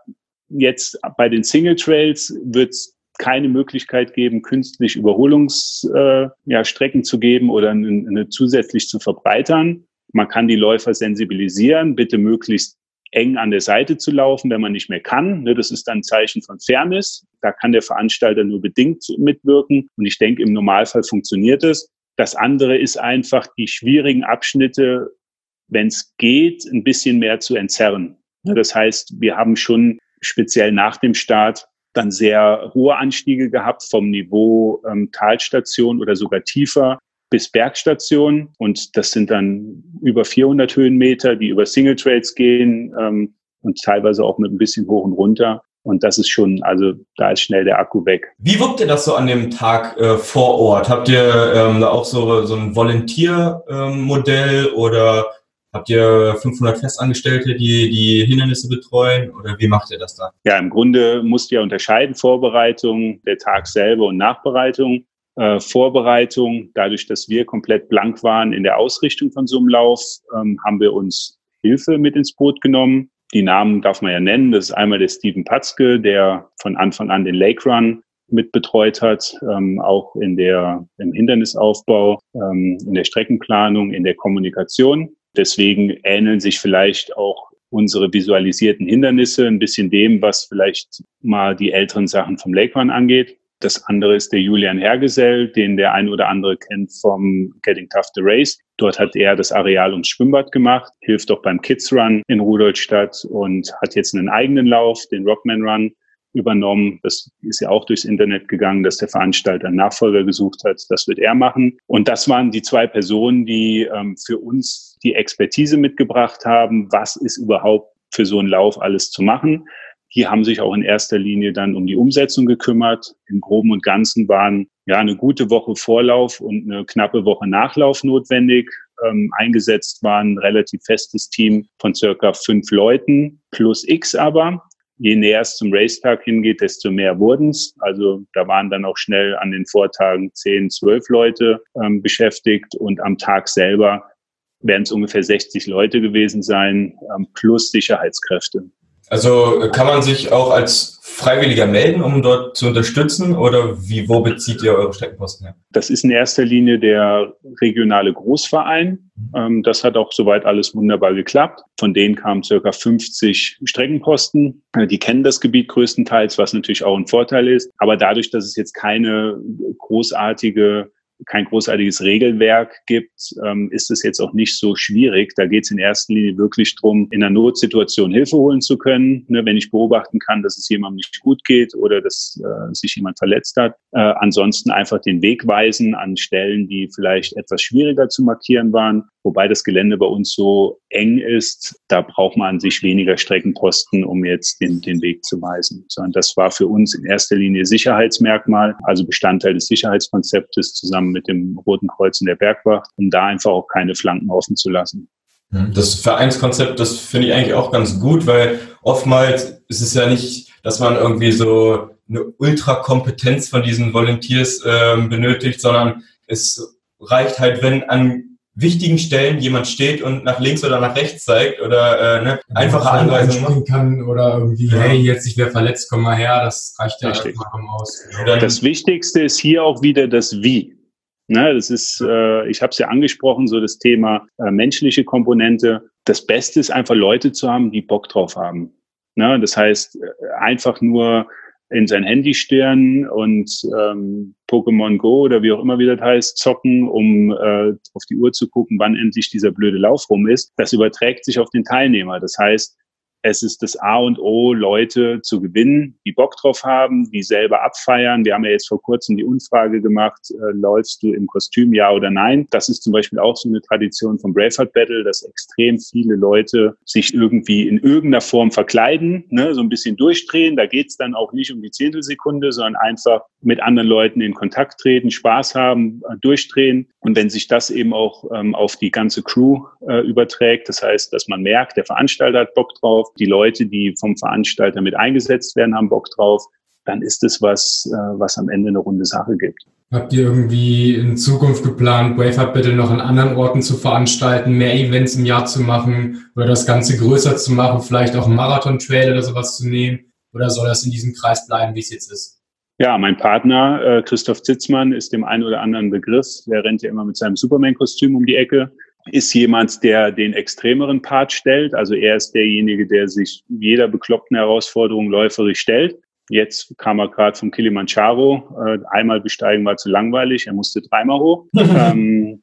jetzt bei den Single Trails wird es keine Möglichkeit geben, künstlich Überholungsstrecken äh, ja, zu geben oder eine, eine zusätzlich zu verbreitern. Man kann die Läufer sensibilisieren, bitte möglichst eng an der Seite zu laufen, wenn man nicht mehr kann. Ne, das ist dann ein Zeichen von Fairness. Da kann der Veranstalter nur bedingt mitwirken. Und ich denke, im Normalfall funktioniert es. Das andere ist einfach die schwierigen Abschnitte, wenn es geht, ein bisschen mehr zu entzerren. Ne, das heißt, wir haben schon speziell nach dem Start dann sehr hohe Anstiege gehabt vom Niveau ähm, Talstation oder sogar tiefer bis Bergstation und das sind dann über 400 Höhenmeter, die über Single Trails gehen ähm, und teilweise auch mit ein bisschen hoch und runter. Und das ist schon, also da ist schnell der Akku weg. Wie wirkt ihr das so an dem Tag äh, vor Ort? Habt ihr ähm, auch so, so ein Volontiermodell ähm, oder Habt ihr 500 Festangestellte, die die Hindernisse betreuen oder wie macht ihr das da? Ja, im Grunde musst du ja unterscheiden Vorbereitung, der Tag selber und Nachbereitung äh, Vorbereitung. Dadurch, dass wir komplett blank waren in der Ausrichtung von so einem Lauf, ähm, haben wir uns Hilfe mit ins Boot genommen. Die Namen darf man ja nennen. Das ist einmal der Steven Patzke, der von Anfang an den Lake Run mit betreut hat, ähm, auch in der, im Hindernisaufbau, ähm, in der Streckenplanung, in der Kommunikation. Deswegen ähneln sich vielleicht auch unsere visualisierten Hindernisse ein bisschen dem, was vielleicht mal die älteren Sachen vom Lake Run angeht. Das andere ist der Julian Hergesell, den der ein oder andere kennt vom Getting Tough the Race. Dort hat er das Areal ums Schwimmbad gemacht, hilft auch beim Kids Run in Rudolstadt und hat jetzt einen eigenen Lauf, den Rockman Run, übernommen. Das ist ja auch durchs Internet gegangen, dass der Veranstalter einen Nachfolger gesucht hat. Das wird er machen. Und das waren die zwei Personen, die ähm, für uns die Expertise mitgebracht haben. Was ist überhaupt für so einen Lauf alles zu machen? Die haben sich auch in erster Linie dann um die Umsetzung gekümmert. Im Groben und Ganzen waren ja eine gute Woche Vorlauf und eine knappe Woche Nachlauf notwendig. Ähm, eingesetzt war ein relativ festes Team von circa fünf Leuten plus X aber je näher es zum Racetag hingeht, desto mehr wurden es. Also da waren dann auch schnell an den Vortagen zehn, zwölf Leute ähm, beschäftigt und am Tag selber werden es ungefähr 60 Leute gewesen sein, ähm, plus Sicherheitskräfte. Also kann man sich auch als Freiwilliger melden, um dort zu unterstützen oder wie, wo bezieht ihr eure Streckenposten her? Das ist in erster Linie der regionale Großverein. Mhm. Ähm, das hat auch soweit alles wunderbar geklappt. Von denen kamen circa 50 Streckenposten. Äh, die kennen das Gebiet größtenteils, was natürlich auch ein Vorteil ist. Aber dadurch, dass es jetzt keine großartige kein großartiges Regelwerk gibt, ähm, ist es jetzt auch nicht so schwierig. Da geht es in erster Linie wirklich darum, in einer Notsituation Hilfe holen zu können. Ne, wenn ich beobachten kann, dass es jemandem nicht gut geht oder dass äh, sich jemand verletzt hat. Äh, ansonsten einfach den Weg weisen an Stellen, die vielleicht etwas schwieriger zu markieren waren. Wobei das Gelände bei uns so eng ist, da braucht man an sich weniger Streckenposten, um jetzt den, den Weg zu weisen. Sondern das war für uns in erster Linie Sicherheitsmerkmal, also Bestandteil des Sicherheitskonzeptes zusammen mit dem Roten Kreuz und der Bergwacht, um da einfach auch keine Flanken offen zu lassen. Mhm. Das Vereinskonzept, das finde ich eigentlich auch ganz gut, weil oftmals ist es ja nicht, dass man irgendwie so eine Ultrakompetenz von diesen Volunteers äh, benötigt, sondern es reicht halt, wenn an wichtigen Stellen jemand steht und nach links oder nach rechts zeigt oder äh, ne, einfache Anweisungen kann oder irgendwie, ja. hey, jetzt ich wäre verletzt, komm mal her, das reicht ja Richtig. einfach aus. Das Wichtigste ist hier auch wieder das Wie. Ne, das ist, äh, ich habe es ja angesprochen, so das Thema äh, menschliche Komponente. Das Beste ist einfach Leute zu haben, die Bock drauf haben. Ne, das heißt, äh, einfach nur in sein Handy stirren und ähm, Pokémon Go oder wie auch immer wie das heißt, zocken, um äh, auf die Uhr zu gucken, wann endlich dieser blöde Lauf rum ist. Das überträgt sich auf den Teilnehmer. Das heißt, es ist das A und O, Leute zu gewinnen, die Bock drauf haben, die selber abfeiern. Wir haben ja jetzt vor kurzem die Umfrage gemacht, äh, läufst du im Kostüm, ja oder nein? Das ist zum Beispiel auch so eine Tradition vom Braveheart Battle, dass extrem viele Leute sich irgendwie in irgendeiner Form verkleiden, ne, so ein bisschen durchdrehen. Da geht's dann auch nicht um die Zehntelsekunde, sondern einfach mit anderen Leuten in Kontakt treten, Spaß haben, äh, durchdrehen. Und wenn sich das eben auch ähm, auf die ganze Crew äh, überträgt, das heißt, dass man merkt, der Veranstalter hat Bock drauf, die Leute, die vom Veranstalter mit eingesetzt werden, haben Bock drauf, dann ist es was, äh, was am Ende eine runde Sache gibt. Habt ihr irgendwie in Zukunft geplant, Braveheart Battle noch an anderen Orten zu veranstalten, mehr Events im Jahr zu machen oder das Ganze größer zu machen, vielleicht auch einen Marathon-Trail oder sowas zu nehmen? Oder soll das in diesem Kreis bleiben, wie es jetzt ist? Ja, mein Partner äh, Christoph Zitzmann ist dem einen oder anderen Begriff. Der rennt ja immer mit seinem Superman-Kostüm um die Ecke ist jemand, der den extremeren Part stellt. Also er ist derjenige, der sich jeder bekloppten Herausforderung läuferisch stellt. Jetzt kam er gerade vom Kilimanjaro. Äh, einmal besteigen war zu langweilig. Er musste dreimal hoch. [laughs] ähm,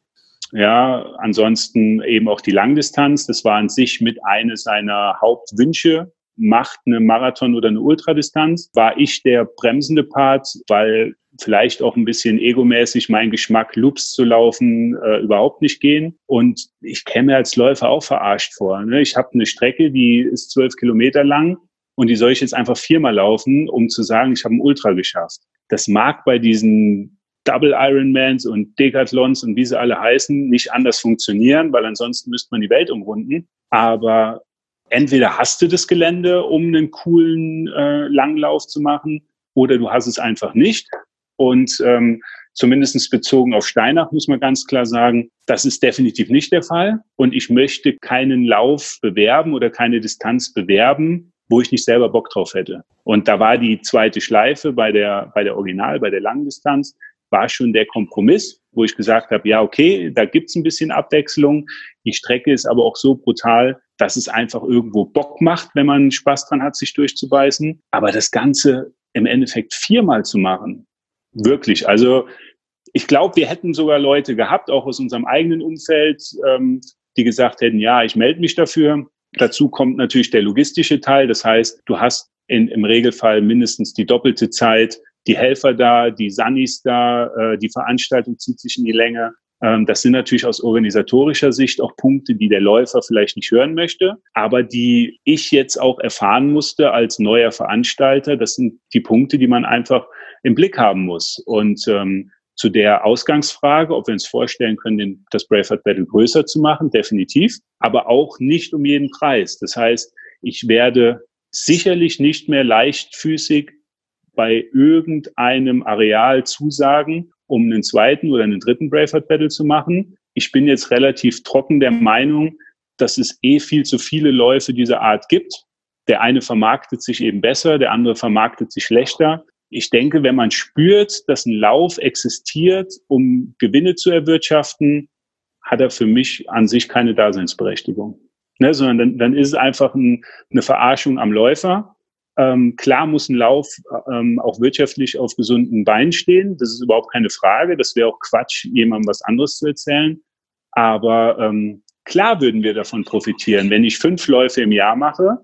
ja, ansonsten eben auch die Langdistanz. Das war an sich mit einer seiner Hauptwünsche. Macht eine Marathon oder eine Ultradistanz. War ich der bremsende Part, weil vielleicht auch ein bisschen egomäßig mein Geschmack, Loops zu laufen, äh, überhaupt nicht gehen. Und ich käme als Läufer auch verarscht vor. Ne? Ich habe eine Strecke, die ist zwölf Kilometer lang und die soll ich jetzt einfach viermal laufen, um zu sagen, ich habe ein Ultra geschafft. Das mag bei diesen Double Ironmans und Decathlons und wie sie alle heißen, nicht anders funktionieren, weil ansonsten müsste man die Welt umrunden. Aber entweder hast du das Gelände, um einen coolen äh, Langlauf zu machen, oder du hast es einfach nicht. Und ähm, zumindest bezogen auf Steinach muss man ganz klar sagen, das ist definitiv nicht der Fall. Und ich möchte keinen Lauf bewerben oder keine Distanz bewerben, wo ich nicht selber Bock drauf hätte. Und da war die zweite Schleife bei der, bei der Original, bei der Langdistanz, war schon der Kompromiss, wo ich gesagt habe, ja, okay, da gibt's ein bisschen Abwechslung. Die Strecke ist aber auch so brutal, dass es einfach irgendwo Bock macht, wenn man Spaß dran hat, sich durchzubeißen. Aber das Ganze im Endeffekt viermal zu machen, wirklich, also ich glaube, wir hätten sogar Leute gehabt, auch aus unserem eigenen Umfeld, ähm, die gesagt hätten, ja, ich melde mich dafür. Dazu kommt natürlich der logistische Teil. Das heißt, du hast in, im Regelfall mindestens die doppelte Zeit, die Helfer da, die Sunnis da, äh, die Veranstaltung zieht sich in die Länge. Ähm, das sind natürlich aus organisatorischer Sicht auch Punkte, die der Läufer vielleicht nicht hören möchte, aber die ich jetzt auch erfahren musste als neuer Veranstalter. Das sind die Punkte, die man einfach im Blick haben muss. Und ähm, zu der Ausgangsfrage, ob wir uns vorstellen können, das Braveheart Battle größer zu machen, definitiv, aber auch nicht um jeden Preis. Das heißt, ich werde sicherlich nicht mehr leichtfüßig bei irgendeinem Areal zusagen, um einen zweiten oder einen dritten Braveheart Battle zu machen. Ich bin jetzt relativ trocken der Meinung, dass es eh viel zu viele Läufe dieser Art gibt. Der eine vermarktet sich eben besser, der andere vermarktet sich schlechter ich denke, wenn man spürt, dass ein Lauf existiert, um Gewinne zu erwirtschaften, hat er für mich an sich keine Daseinsberechtigung. Ne, sondern dann, dann ist es einfach ein, eine Verarschung am Läufer. Ähm, klar muss ein Lauf ähm, auch wirtschaftlich auf gesunden Beinen stehen. Das ist überhaupt keine Frage. Das wäre auch Quatsch, jemandem was anderes zu erzählen. Aber ähm, klar würden wir davon profitieren. Wenn ich fünf Läufe im Jahr mache,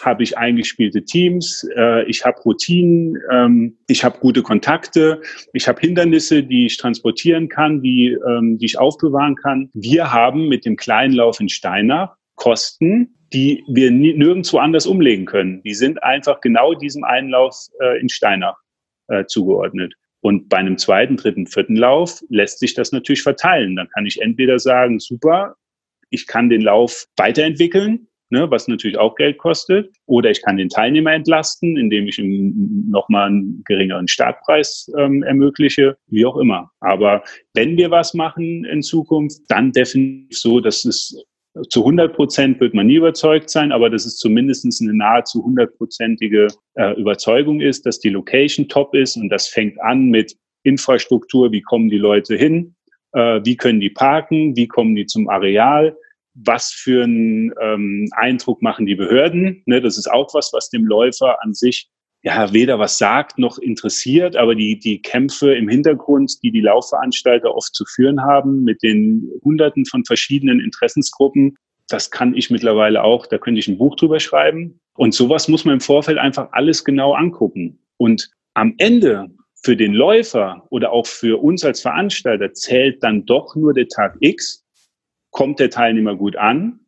habe ich eingespielte Teams, äh, ich habe Routinen, ähm, ich habe gute Kontakte, ich habe Hindernisse, die ich transportieren kann, die, ähm, die ich aufbewahren kann. Wir haben mit dem kleinen Lauf in Steinach Kosten, die wir nirgendwo anders umlegen können. Die sind einfach genau diesem einen Lauf äh, in Steinach äh, zugeordnet. Und bei einem zweiten, dritten, vierten Lauf lässt sich das natürlich verteilen. Dann kann ich entweder sagen, super, ich kann den Lauf weiterentwickeln ne, was natürlich auch Geld kostet. Oder ich kann den Teilnehmer entlasten, indem ich ihm nochmal einen geringeren Startpreis ähm, ermögliche, wie auch immer. Aber wenn wir was machen in Zukunft, dann definitiv so, dass es zu 100 Prozent wird man nie überzeugt sein, aber dass es zumindest eine nahezu hundertprozentige äh, Überzeugung ist, dass die Location top ist und das fängt an mit Infrastruktur, wie kommen die Leute hin, äh, wie können die parken, wie kommen die zum Areal, was für einen ähm, Eindruck machen die Behörden. Ne, das ist auch was, was dem Läufer an sich ja weder was sagt noch interessiert, aber die, die Kämpfe im Hintergrund, die die Laufveranstalter oft zu führen haben mit den Hunderten von verschiedenen Interessensgruppen, das kann ich mittlerweile auch, da könnte ich ein Buch drüber schreiben. Und sowas muss man im Vorfeld einfach alles genau angucken. Und am Ende für den Läufer oder auch für uns als Veranstalter zählt dann doch nur der Tag X kommt der Teilnehmer gut an,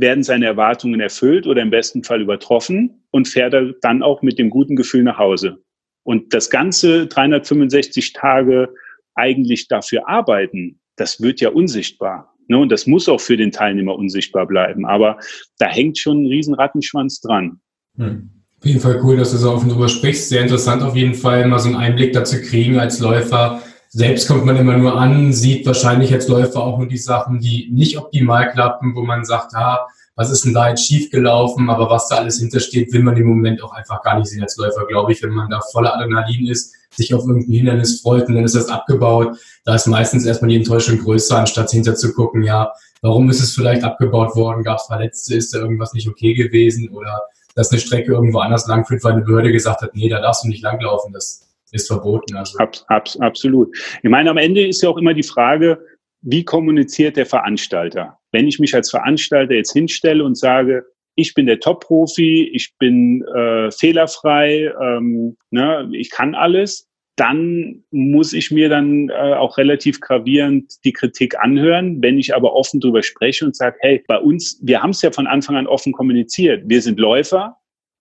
werden seine Erwartungen erfüllt oder im besten Fall übertroffen und fährt er dann auch mit dem guten Gefühl nach Hause. Und das ganze 365 Tage eigentlich dafür arbeiten, das wird ja unsichtbar. Ne? Und das muss auch für den Teilnehmer unsichtbar bleiben. Aber da hängt schon ein riesen Rattenschwanz dran. Hm. Auf jeden Fall cool, dass du so offen drüber sprichst. Sehr interessant auf jeden Fall, mal so einen Einblick dazu kriegen als Läufer, selbst kommt man immer nur an, sieht wahrscheinlich als Läufer auch nur die Sachen, die nicht optimal klappen, wo man sagt, ah, was ist denn da jetzt schiefgelaufen, aber was da alles hintersteht, will man im Moment auch einfach gar nicht sehen als Läufer, glaube ich, wenn man da voller Adrenalin ist, sich auf irgendein Hindernis freut und dann ist das abgebaut, da ist meistens erstmal die Enttäuschung größer, anstatt hinter zu gucken, ja, warum ist es vielleicht abgebaut worden, gab es Verletzte, ist da irgendwas nicht okay gewesen? Oder dass eine Strecke irgendwo anders langführt, weil eine Behörde gesagt hat, nee, da darfst du nicht langlaufen, das ist verboten. Also. Ab, ab, absolut. Ich meine, am Ende ist ja auch immer die Frage, wie kommuniziert der Veranstalter? Wenn ich mich als Veranstalter jetzt hinstelle und sage, ich bin der Top-Profi, ich bin äh, fehlerfrei, ähm, ne, ich kann alles, dann muss ich mir dann äh, auch relativ gravierend die Kritik anhören. Wenn ich aber offen drüber spreche und sage, hey, bei uns, wir haben es ja von Anfang an offen kommuniziert. Wir sind Läufer,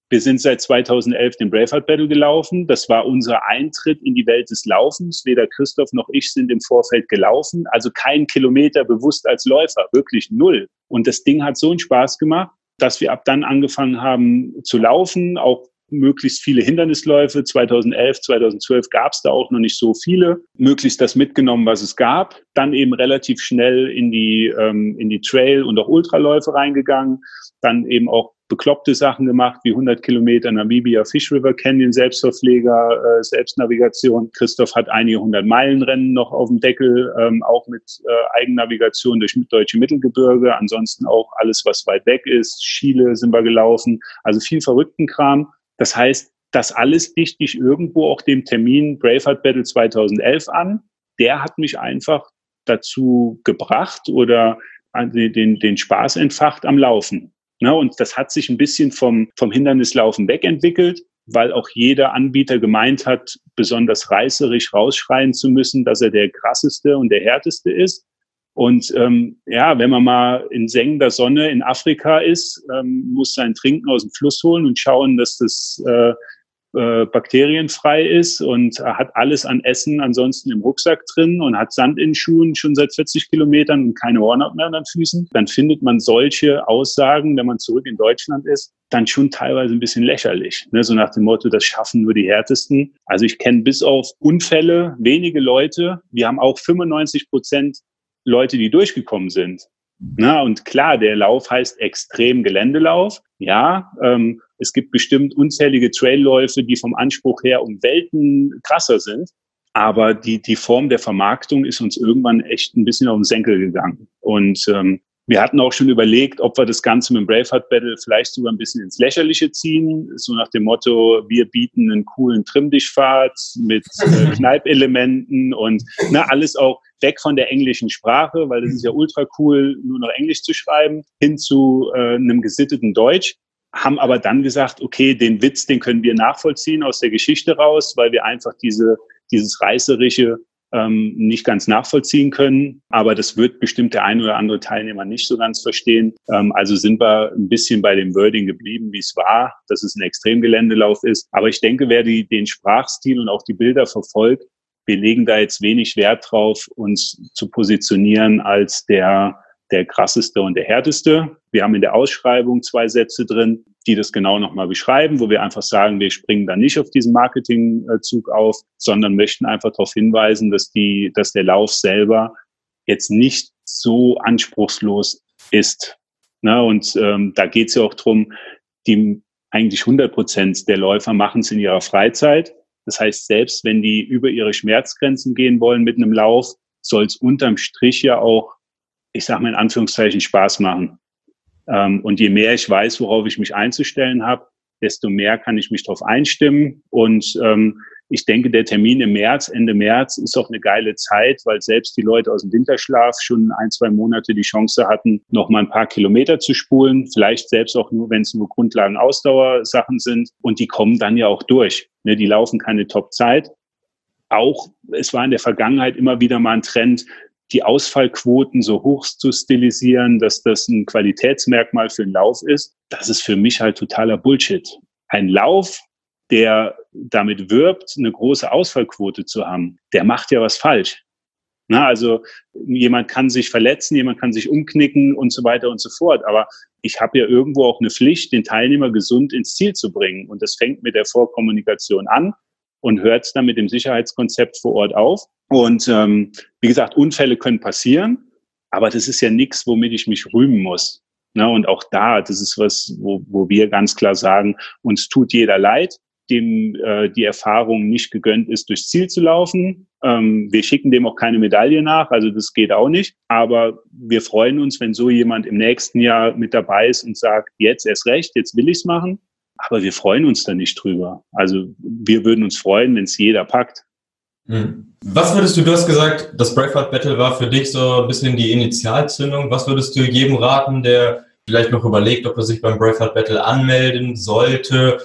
wir sind seit 2011 den Braveheart Battle gelaufen. Das war unser Eintritt in die Welt des Laufens. Weder Christoph noch ich sind im Vorfeld gelaufen. Also kein Kilometer bewusst als Läufer, wirklich null. Und das Ding hat so einen Spaß gemacht, dass wir ab dann angefangen haben zu laufen, auch möglichst viele Hindernisläufe. 2011, 2012 gab es da auch noch nicht so viele. Möglichst das mitgenommen, was es gab. Dann eben relativ schnell in die, ähm, in die Trail- und auch Ultraläufe reingegangen. Dann eben auch bekloppte Sachen gemacht, wie 100 Kilometer Namibia Fish River Canyon, Selbstverpfleger, äh, Selbstnavigation. Christoph hat einige hundert Meilenrennen noch auf dem Deckel, ähm, auch mit äh, Eigennavigation durch deutsche Mittelgebirge. Ansonsten auch alles, was weit weg ist. Chile sind wir gelaufen. Also viel verrückten Kram. Das heißt, das alles dichte ich irgendwo auch dem Termin Braveheart Battle 2011 an. Der hat mich einfach dazu gebracht oder den, den Spaß entfacht am Laufen. Ne, und das hat sich ein bisschen vom, vom Hindernislaufen wegentwickelt, weil auch jeder Anbieter gemeint hat, besonders reißerisch rausschreien zu müssen, dass er der krasseste und der härteste ist. Und ähm, ja, wenn man mal in sengender Sonne in Afrika ist, ähm, muss sein Trinken aus dem Fluss holen und schauen, dass das äh, äh, bakterienfrei ist und hat alles an Essen ansonsten im Rucksack drin und hat Sand in Schuhen schon seit 40 Kilometern und keine Hornhaut mehr an den Füßen, dann findet man solche Aussagen, wenn man zurück in Deutschland ist, dann schon teilweise ein bisschen lächerlich. Ne? So nach dem Motto, das schaffen nur die Härtesten. Also ich kenne bis auf Unfälle wenige Leute. Wir haben auch 95 Prozent Leute, die durchgekommen sind. Na, und klar, der Lauf heißt extrem Geländelauf. Ja, ähm, es gibt bestimmt unzählige Trailläufe, die vom Anspruch her um Welten krasser sind. Aber die, die Form der Vermarktung ist uns irgendwann echt ein bisschen auf den Senkel gegangen. Und ähm, wir hatten auch schon überlegt, ob wir das Ganze mit dem Braveheart Battle vielleicht sogar ein bisschen ins Lächerliche ziehen. So nach dem Motto, wir bieten einen coolen Trimmdichtfahrt mit äh, [laughs] Kneipelementen und na, alles auch weg von der englischen Sprache, weil das ist ja ultra cool, nur noch Englisch zu schreiben, hin zu äh, einem gesitteten Deutsch haben aber dann gesagt, okay, den Witz, den können wir nachvollziehen aus der Geschichte raus, weil wir einfach diese, dieses reißerische ähm, nicht ganz nachvollziehen können. Aber das wird bestimmt der ein oder andere Teilnehmer nicht so ganz verstehen. Ähm, also sind wir ein bisschen bei dem Wording geblieben, wie es war, dass es ein Extremgeländelauf ist. Aber ich denke, wer die, den Sprachstil und auch die Bilder verfolgt, wir legen da jetzt wenig Wert drauf, uns zu positionieren als der der krasseste und der härteste. Wir haben in der Ausschreibung zwei Sätze drin, die das genau nochmal beschreiben, wo wir einfach sagen, wir springen da nicht auf diesen Marketingzug auf, sondern möchten einfach darauf hinweisen, dass die, dass der Lauf selber jetzt nicht so anspruchslos ist. Ne? Und ähm, da geht es ja auch drum, die eigentlich 100 Prozent der Läufer machen es in ihrer Freizeit. Das heißt, selbst wenn die über ihre Schmerzgrenzen gehen wollen mit einem Lauf, soll es unterm Strich ja auch ich sage mal in Anführungszeichen, Spaß machen. Ähm, und je mehr ich weiß, worauf ich mich einzustellen habe, desto mehr kann ich mich darauf einstimmen. Und ähm, ich denke, der Termin im März, Ende März, ist auch eine geile Zeit, weil selbst die Leute aus dem Winterschlaf schon ein, zwei Monate die Chance hatten, noch mal ein paar Kilometer zu spulen. Vielleicht selbst auch nur, wenn es nur Grundlagen-Ausdauersachen sind. Und die kommen dann ja auch durch. Ne, die laufen keine Top-Zeit. Auch, es war in der Vergangenheit immer wieder mal ein Trend, die Ausfallquoten so hoch zu stilisieren, dass das ein Qualitätsmerkmal für einen Lauf ist, das ist für mich halt totaler Bullshit. Ein Lauf, der damit wirbt, eine große Ausfallquote zu haben, der macht ja was falsch. Na, also jemand kann sich verletzen, jemand kann sich umknicken und so weiter und so fort. Aber ich habe ja irgendwo auch eine Pflicht, den Teilnehmer gesund ins Ziel zu bringen. Und das fängt mit der Vorkommunikation an und hört dann mit dem Sicherheitskonzept vor Ort auf. Und ähm, wie gesagt, Unfälle können passieren, aber das ist ja nichts, womit ich mich rühmen muss. Ne? Und auch da, das ist was, wo, wo wir ganz klar sagen, uns tut jeder leid, dem äh, die Erfahrung nicht gegönnt ist, durchs Ziel zu laufen. Ähm, wir schicken dem auch keine Medaille nach, also das geht auch nicht. Aber wir freuen uns, wenn so jemand im nächsten Jahr mit dabei ist und sagt, jetzt erst recht, jetzt will ich's machen. Aber wir freuen uns da nicht drüber. Also wir würden uns freuen, wenn es jeder packt. Hm. Was würdest du, du hast gesagt, das Braveheart Battle war für dich so ein bisschen die Initialzündung. Was würdest du jedem raten, der vielleicht noch überlegt, ob er sich beim Braveheart Battle anmelden sollte,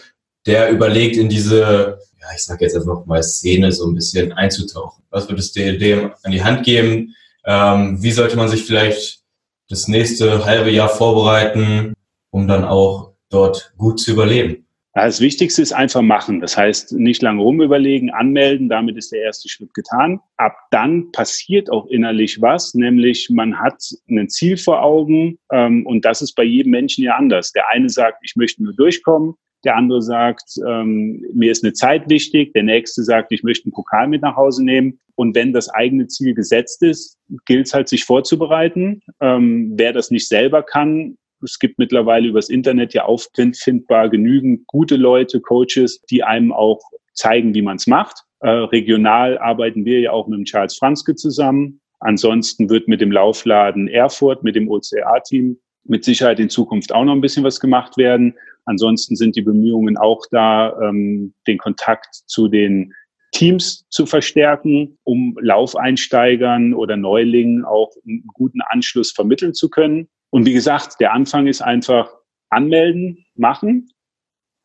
der überlegt, in diese, ja, ich sag jetzt einfach mal Szene so ein bisschen einzutauchen? Was würdest du dem an die Hand geben? Ähm, wie sollte man sich vielleicht das nächste halbe Jahr vorbereiten, um dann auch dort gut zu überleben? Das Wichtigste ist einfach machen. Das heißt, nicht lange rumüberlegen, anmelden, damit ist der erste Schritt getan. Ab dann passiert auch innerlich was, nämlich man hat ein Ziel vor Augen ähm, und das ist bei jedem Menschen ja anders. Der eine sagt, ich möchte nur durchkommen, der andere sagt, ähm, mir ist eine Zeit wichtig, der nächste sagt, ich möchte einen Pokal mit nach Hause nehmen. Und wenn das eigene Ziel gesetzt ist, gilt es halt, sich vorzubereiten. Ähm, wer das nicht selber kann, es gibt mittlerweile übers Internet ja auffindbar genügend gute Leute, Coaches, die einem auch zeigen, wie man es macht. Äh, regional arbeiten wir ja auch mit dem Charles Franzke zusammen. Ansonsten wird mit dem Laufladen Erfurt, mit dem OCA-Team mit Sicherheit in Zukunft auch noch ein bisschen was gemacht werden. Ansonsten sind die Bemühungen auch da, ähm, den Kontakt zu den Teams zu verstärken, um Laufeinsteigern oder Neulingen auch einen guten Anschluss vermitteln zu können. Und wie gesagt, der Anfang ist einfach anmelden, machen.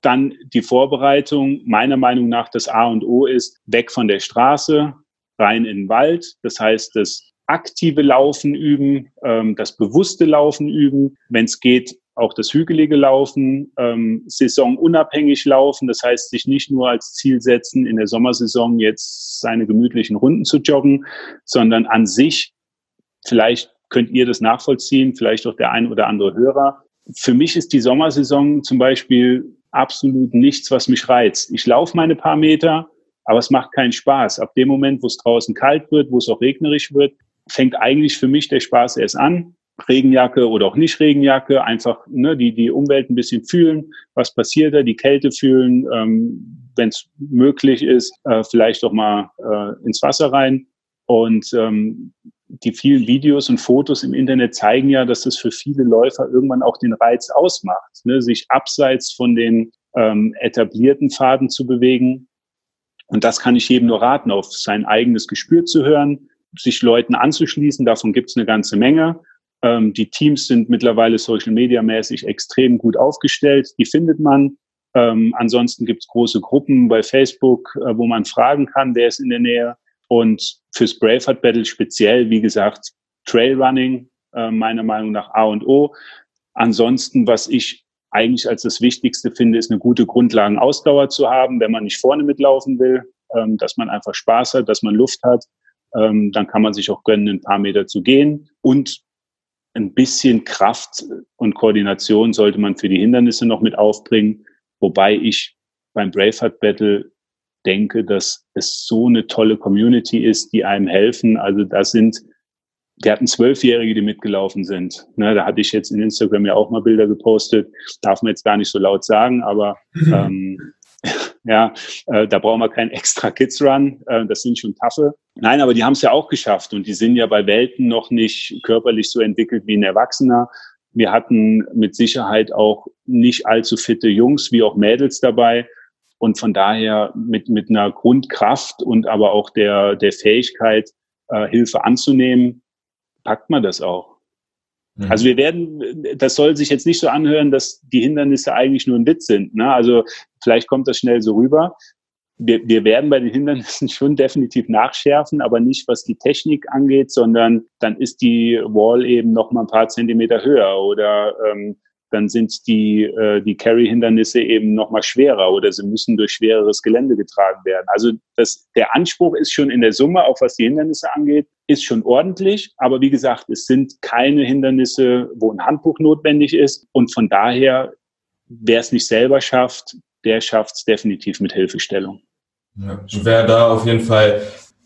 Dann die Vorbereitung, meiner Meinung nach, das A und O ist weg von der Straße, rein in den Wald. Das heißt, das aktive Laufen üben, ähm, das bewusste Laufen üben, wenn es geht, auch das hügelige Laufen, ähm, saisonunabhängig laufen, das heißt sich nicht nur als Ziel setzen, in der Sommersaison jetzt seine gemütlichen Runden zu joggen, sondern an sich, vielleicht könnt ihr das nachvollziehen, vielleicht auch der ein oder andere Hörer. Für mich ist die Sommersaison zum Beispiel absolut nichts, was mich reizt. Ich laufe meine paar Meter, aber es macht keinen Spaß. Ab dem Moment, wo es draußen kalt wird, wo es auch regnerisch wird, fängt eigentlich für mich der Spaß erst an. Regenjacke oder auch nicht Regenjacke, einfach ne, die, die Umwelt ein bisschen fühlen, was passiert da, die Kälte fühlen, ähm, wenn es möglich ist, äh, vielleicht auch mal äh, ins Wasser rein. Und ähm, die vielen Videos und Fotos im Internet zeigen ja, dass das für viele Läufer irgendwann auch den Reiz ausmacht, ne, sich abseits von den ähm, etablierten Pfaden zu bewegen. Und das kann ich jedem nur raten, auf sein eigenes Gespür zu hören, sich Leuten anzuschließen. Davon gibt es eine ganze Menge. Ähm, die Teams sind mittlerweile Social Media mäßig extrem gut aufgestellt. Die findet man. Ähm, ansonsten gibt es große Gruppen bei Facebook, äh, wo man fragen kann, wer ist in der Nähe. Und fürs Braveheart Battle speziell, wie gesagt, Trailrunning, äh, meiner Meinung nach A und O. Ansonsten, was ich eigentlich als das Wichtigste finde, ist eine gute Grundlagenausdauer zu haben, wenn man nicht vorne mitlaufen will, ähm, dass man einfach Spaß hat, dass man Luft hat ähm, dann kann man sich auch gönnen, ein paar Meter zu gehen. Und ein bisschen Kraft und Koordination sollte man für die Hindernisse noch mit aufbringen. Wobei ich beim Braveheart Battle denke, dass es so eine tolle Community ist, die einem helfen. Also da sind, wir hatten Zwölfjährige, die mitgelaufen sind. Ne, da hatte ich jetzt in Instagram ja auch mal Bilder gepostet. Darf man jetzt gar nicht so laut sagen, aber [laughs] ähm, [laughs] ja, äh, da brauchen wir keinen extra Kids Run. Äh, das sind schon taffe. Nein, aber die haben es ja auch geschafft und die sind ja bei Welten noch nicht körperlich so entwickelt wie ein Erwachsener. Wir hatten mit Sicherheit auch nicht allzu fitte Jungs wie auch Mädels dabei. Und von daher mit, mit einer Grundkraft und aber auch der, der Fähigkeit, äh, Hilfe anzunehmen, packt man das auch. Mhm. Also wir werden, das soll sich jetzt nicht so anhören, dass die Hindernisse eigentlich nur ein Witz sind. Ne? Also vielleicht kommt das schnell so rüber. Wir, wir werden bei den Hindernissen [laughs] schon definitiv nachschärfen, aber nicht was die Technik angeht, sondern dann ist die Wall eben noch mal ein paar Zentimeter höher oder ähm, dann sind die, äh, die Carry-Hindernisse eben noch mal schwerer oder sie müssen durch schwereres Gelände getragen werden. Also das, der Anspruch ist schon in der Summe, auch was die Hindernisse angeht, ist schon ordentlich. Aber wie gesagt, es sind keine Hindernisse, wo ein Handbuch notwendig ist. Und von daher, wer es nicht selber schafft, der schafft es definitiv mit Hilfestellung. Ja, wer da auf jeden Fall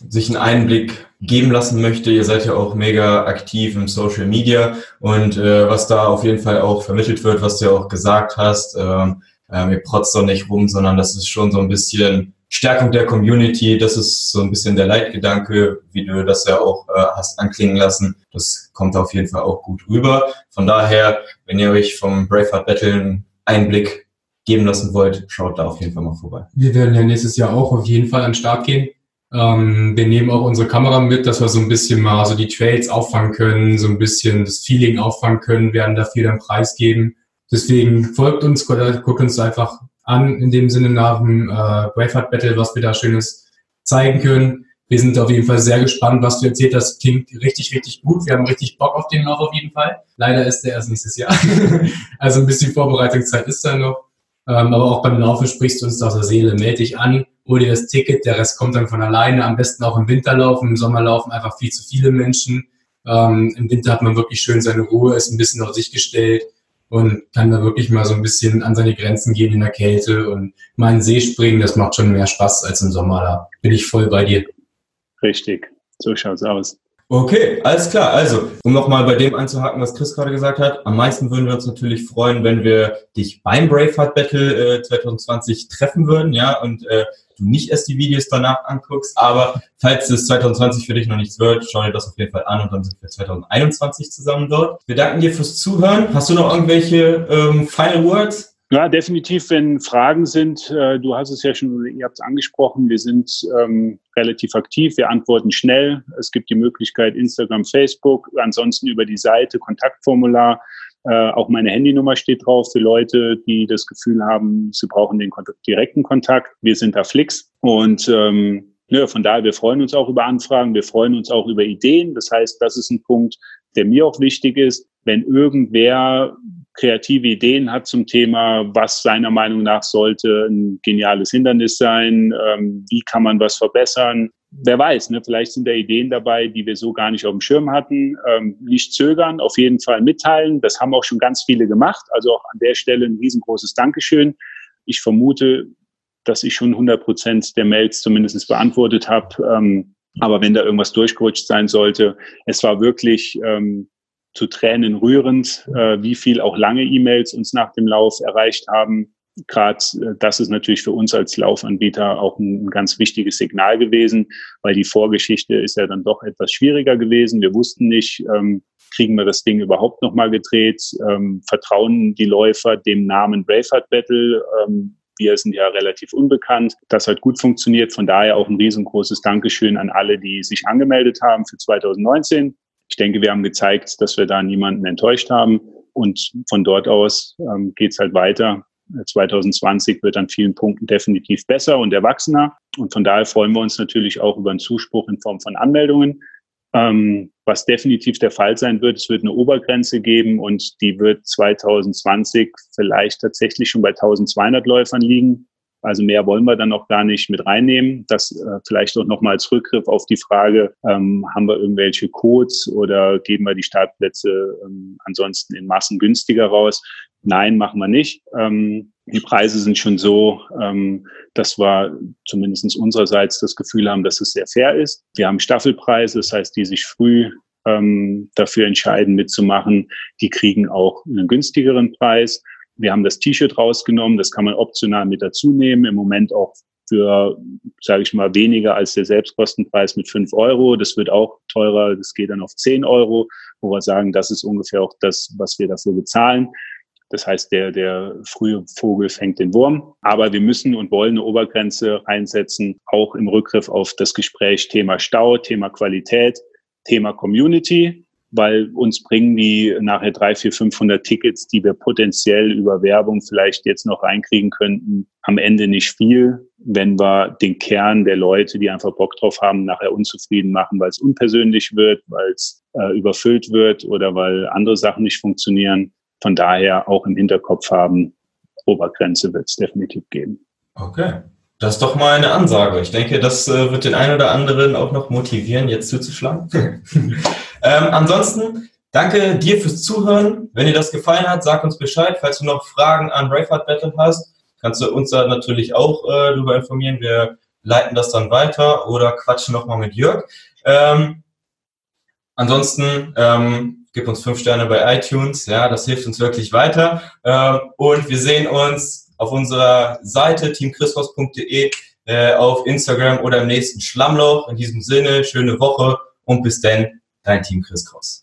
sich einen Einblick geben lassen möchte, ihr seid ja auch mega aktiv im Social Media und äh, was da auf jeden Fall auch vermittelt wird, was du ja auch gesagt hast, äh, äh, ihr protzt doch nicht rum, sondern das ist schon so ein bisschen Stärkung der Community, das ist so ein bisschen der Leitgedanke, wie du das ja auch äh, hast anklingen lassen. Das kommt auf jeden Fall auch gut rüber. Von daher, wenn ihr euch vom Braveheart Battle einen Einblick geben lassen wollt, schaut da auf jeden Fall mal vorbei. Wir werden ja nächstes Jahr auch auf jeden Fall an den Start gehen. Ähm, wir nehmen auch unsere Kamera mit, dass wir so ein bisschen mal so die Trails auffangen können, so ein bisschen das Feeling auffangen können, werden dafür dann preisgeben. Deswegen folgt uns, guckt uns einfach an, in dem Sinne nach dem äh, Braveheart Battle, was wir da Schönes zeigen können. Wir sind auf jeden Fall sehr gespannt, was du erzählt hast. Klingt richtig, richtig gut. Wir haben richtig Bock auf den Lauf auf jeden Fall. Leider ist der erst nächstes Jahr. [laughs] also ein bisschen Vorbereitungszeit ist da noch. Ähm, aber auch beim Laufen sprichst du uns aus der Seele. Meld dich an, hol dir das Ticket, der Rest kommt dann von alleine. Am besten auch im Winter laufen. Im Sommer laufen einfach viel zu viele Menschen. Ähm, Im Winter hat man wirklich schön seine Ruhe, ist ein bisschen auf sich gestellt und kann da wirklich mal so ein bisschen an seine Grenzen gehen in der Kälte und mal in den See springen, das macht schon mehr Spaß als im Sommer. Da bin ich voll bei dir. Richtig, so schaut's aus. Okay, alles klar. Also, um nochmal bei dem anzuhaken, was Chris gerade gesagt hat, am meisten würden wir uns natürlich freuen, wenn wir dich beim Braveheart Battle äh, 2020 treffen würden, ja, und äh, du nicht erst die Videos danach anguckst. Aber falls es 2020 für dich noch nichts wird, schau dir das auf jeden Fall an und dann sind wir 2021 zusammen dort. Wir danken dir fürs Zuhören. Hast du noch irgendwelche ähm, Final Words? Ja, definitiv, wenn Fragen sind, äh, du hast es ja schon, ihr habt es angesprochen, wir sind ähm, relativ aktiv, wir antworten schnell. Es gibt die Möglichkeit Instagram, Facebook, ansonsten über die Seite, Kontaktformular. Äh, auch meine Handynummer steht drauf für Leute, die das Gefühl haben, sie brauchen den Kontakt, direkten Kontakt. Wir sind da flix und ähm, ja, von daher, wir freuen uns auch über Anfragen, wir freuen uns auch über Ideen. Das heißt, das ist ein Punkt, der mir auch wichtig ist. Wenn irgendwer kreative Ideen hat zum Thema, was seiner Meinung nach sollte ein geniales Hindernis sein, ähm, wie kann man was verbessern. Wer weiß, ne, vielleicht sind da Ideen dabei, die wir so gar nicht auf dem Schirm hatten. Ähm, nicht zögern, auf jeden Fall mitteilen. Das haben auch schon ganz viele gemacht. Also auch an der Stelle ein riesengroßes Dankeschön. Ich vermute, dass ich schon 100 Prozent der Mails zumindest beantwortet habe. Ähm, aber wenn da irgendwas durchgerutscht sein sollte, es war wirklich ähm, zu Tränen rührend, äh, wie viel auch lange E-Mails uns nach dem Lauf erreicht haben. Gerade äh, das ist natürlich für uns als Laufanbieter auch ein, ein, ganz wichtiges Signal gewesen, weil die Vorgeschichte ist ja dann doch etwas schwieriger gewesen. Wir wussten nicht, ähm, kriegen wir das Ding überhaupt nochmal gedreht, ähm, vertrauen die Läufer dem Namen Braveheart Battle. Ähm, wir sind ja relativ unbekannt. Das hat gut funktioniert. Von daher auch ein riesengroßes Dankeschön an alle, die sich angemeldet haben für 2019 ich denke, wir haben gezeigt, dass wir da niemanden enttäuscht haben. Und von dort aus ähm, geht es halt weiter. 2020 wird an vielen Punkten definitiv besser und erwachsener. Und von daher freuen wir uns natürlich auch über einen Zuspruch in Form von Anmeldungen. Ähm, was definitiv der Fall sein wird, es wird eine Obergrenze geben und die wird 2020 vielleicht tatsächlich schon bei 1200 Läufern liegen. Also mehr wollen wir dann auch gar nicht mit reinnehmen. Das äh, vielleicht auch nochmal als Rückgriff auf die Frage, ähm, haben wir irgendwelche Codes oder geben wir die Startplätze ähm, ansonsten in Massen günstiger raus? Nein, machen wir nicht. Ähm, die Preise sind schon so, ähm, dass wir zumindest unsererseits das Gefühl haben, dass es sehr fair ist. Wir haben Staffelpreise, das heißt, die sich früh ähm, dafür entscheiden, mitzumachen, die kriegen auch einen günstigeren Preis. Wir haben das T-Shirt rausgenommen, das kann man optional mit dazu nehmen. Im Moment auch für, sage ich mal, weniger als der Selbstkostenpreis mit fünf Euro. Das wird auch teurer, das geht dann auf zehn Euro, wo wir sagen, das ist ungefähr auch das, was wir dafür bezahlen. Das heißt, der, der frühe Vogel fängt den Wurm. Aber wir müssen und wollen eine Obergrenze einsetzen, auch im Rückgriff auf das Gespräch Thema Stau, Thema Qualität, Thema Community weil uns bringen die nachher drei, vier, 500 Tickets, die wir potenziell über Werbung vielleicht jetzt noch reinkriegen könnten, am Ende nicht viel, wenn wir den Kern der Leute, die einfach Bock drauf haben, nachher unzufrieden machen, weil es unpersönlich wird, weil es äh, überfüllt wird oder weil andere Sachen nicht funktionieren. Von daher auch im Hinterkopf haben, Obergrenze wird es definitiv geben. Okay. Das ist doch mal eine Ansage. Ich denke, das äh, wird den einen oder anderen auch noch motivieren, jetzt zuzuschlagen. [laughs] ähm, ansonsten, danke dir fürs Zuhören. Wenn dir das gefallen hat, sag uns Bescheid. Falls du noch Fragen an Braveheart Battle hast, kannst du uns da natürlich auch äh, darüber informieren. Wir leiten das dann weiter oder quatschen nochmal mit Jörg. Ähm, ansonsten, ähm, gib uns fünf Sterne bei iTunes. Ja, das hilft uns wirklich weiter. Ähm, und wir sehen uns auf unserer Seite teamchristos.de, äh, auf Instagram oder im nächsten Schlammloch. In diesem Sinne, schöne Woche und bis dann, dein Team Chris Cross.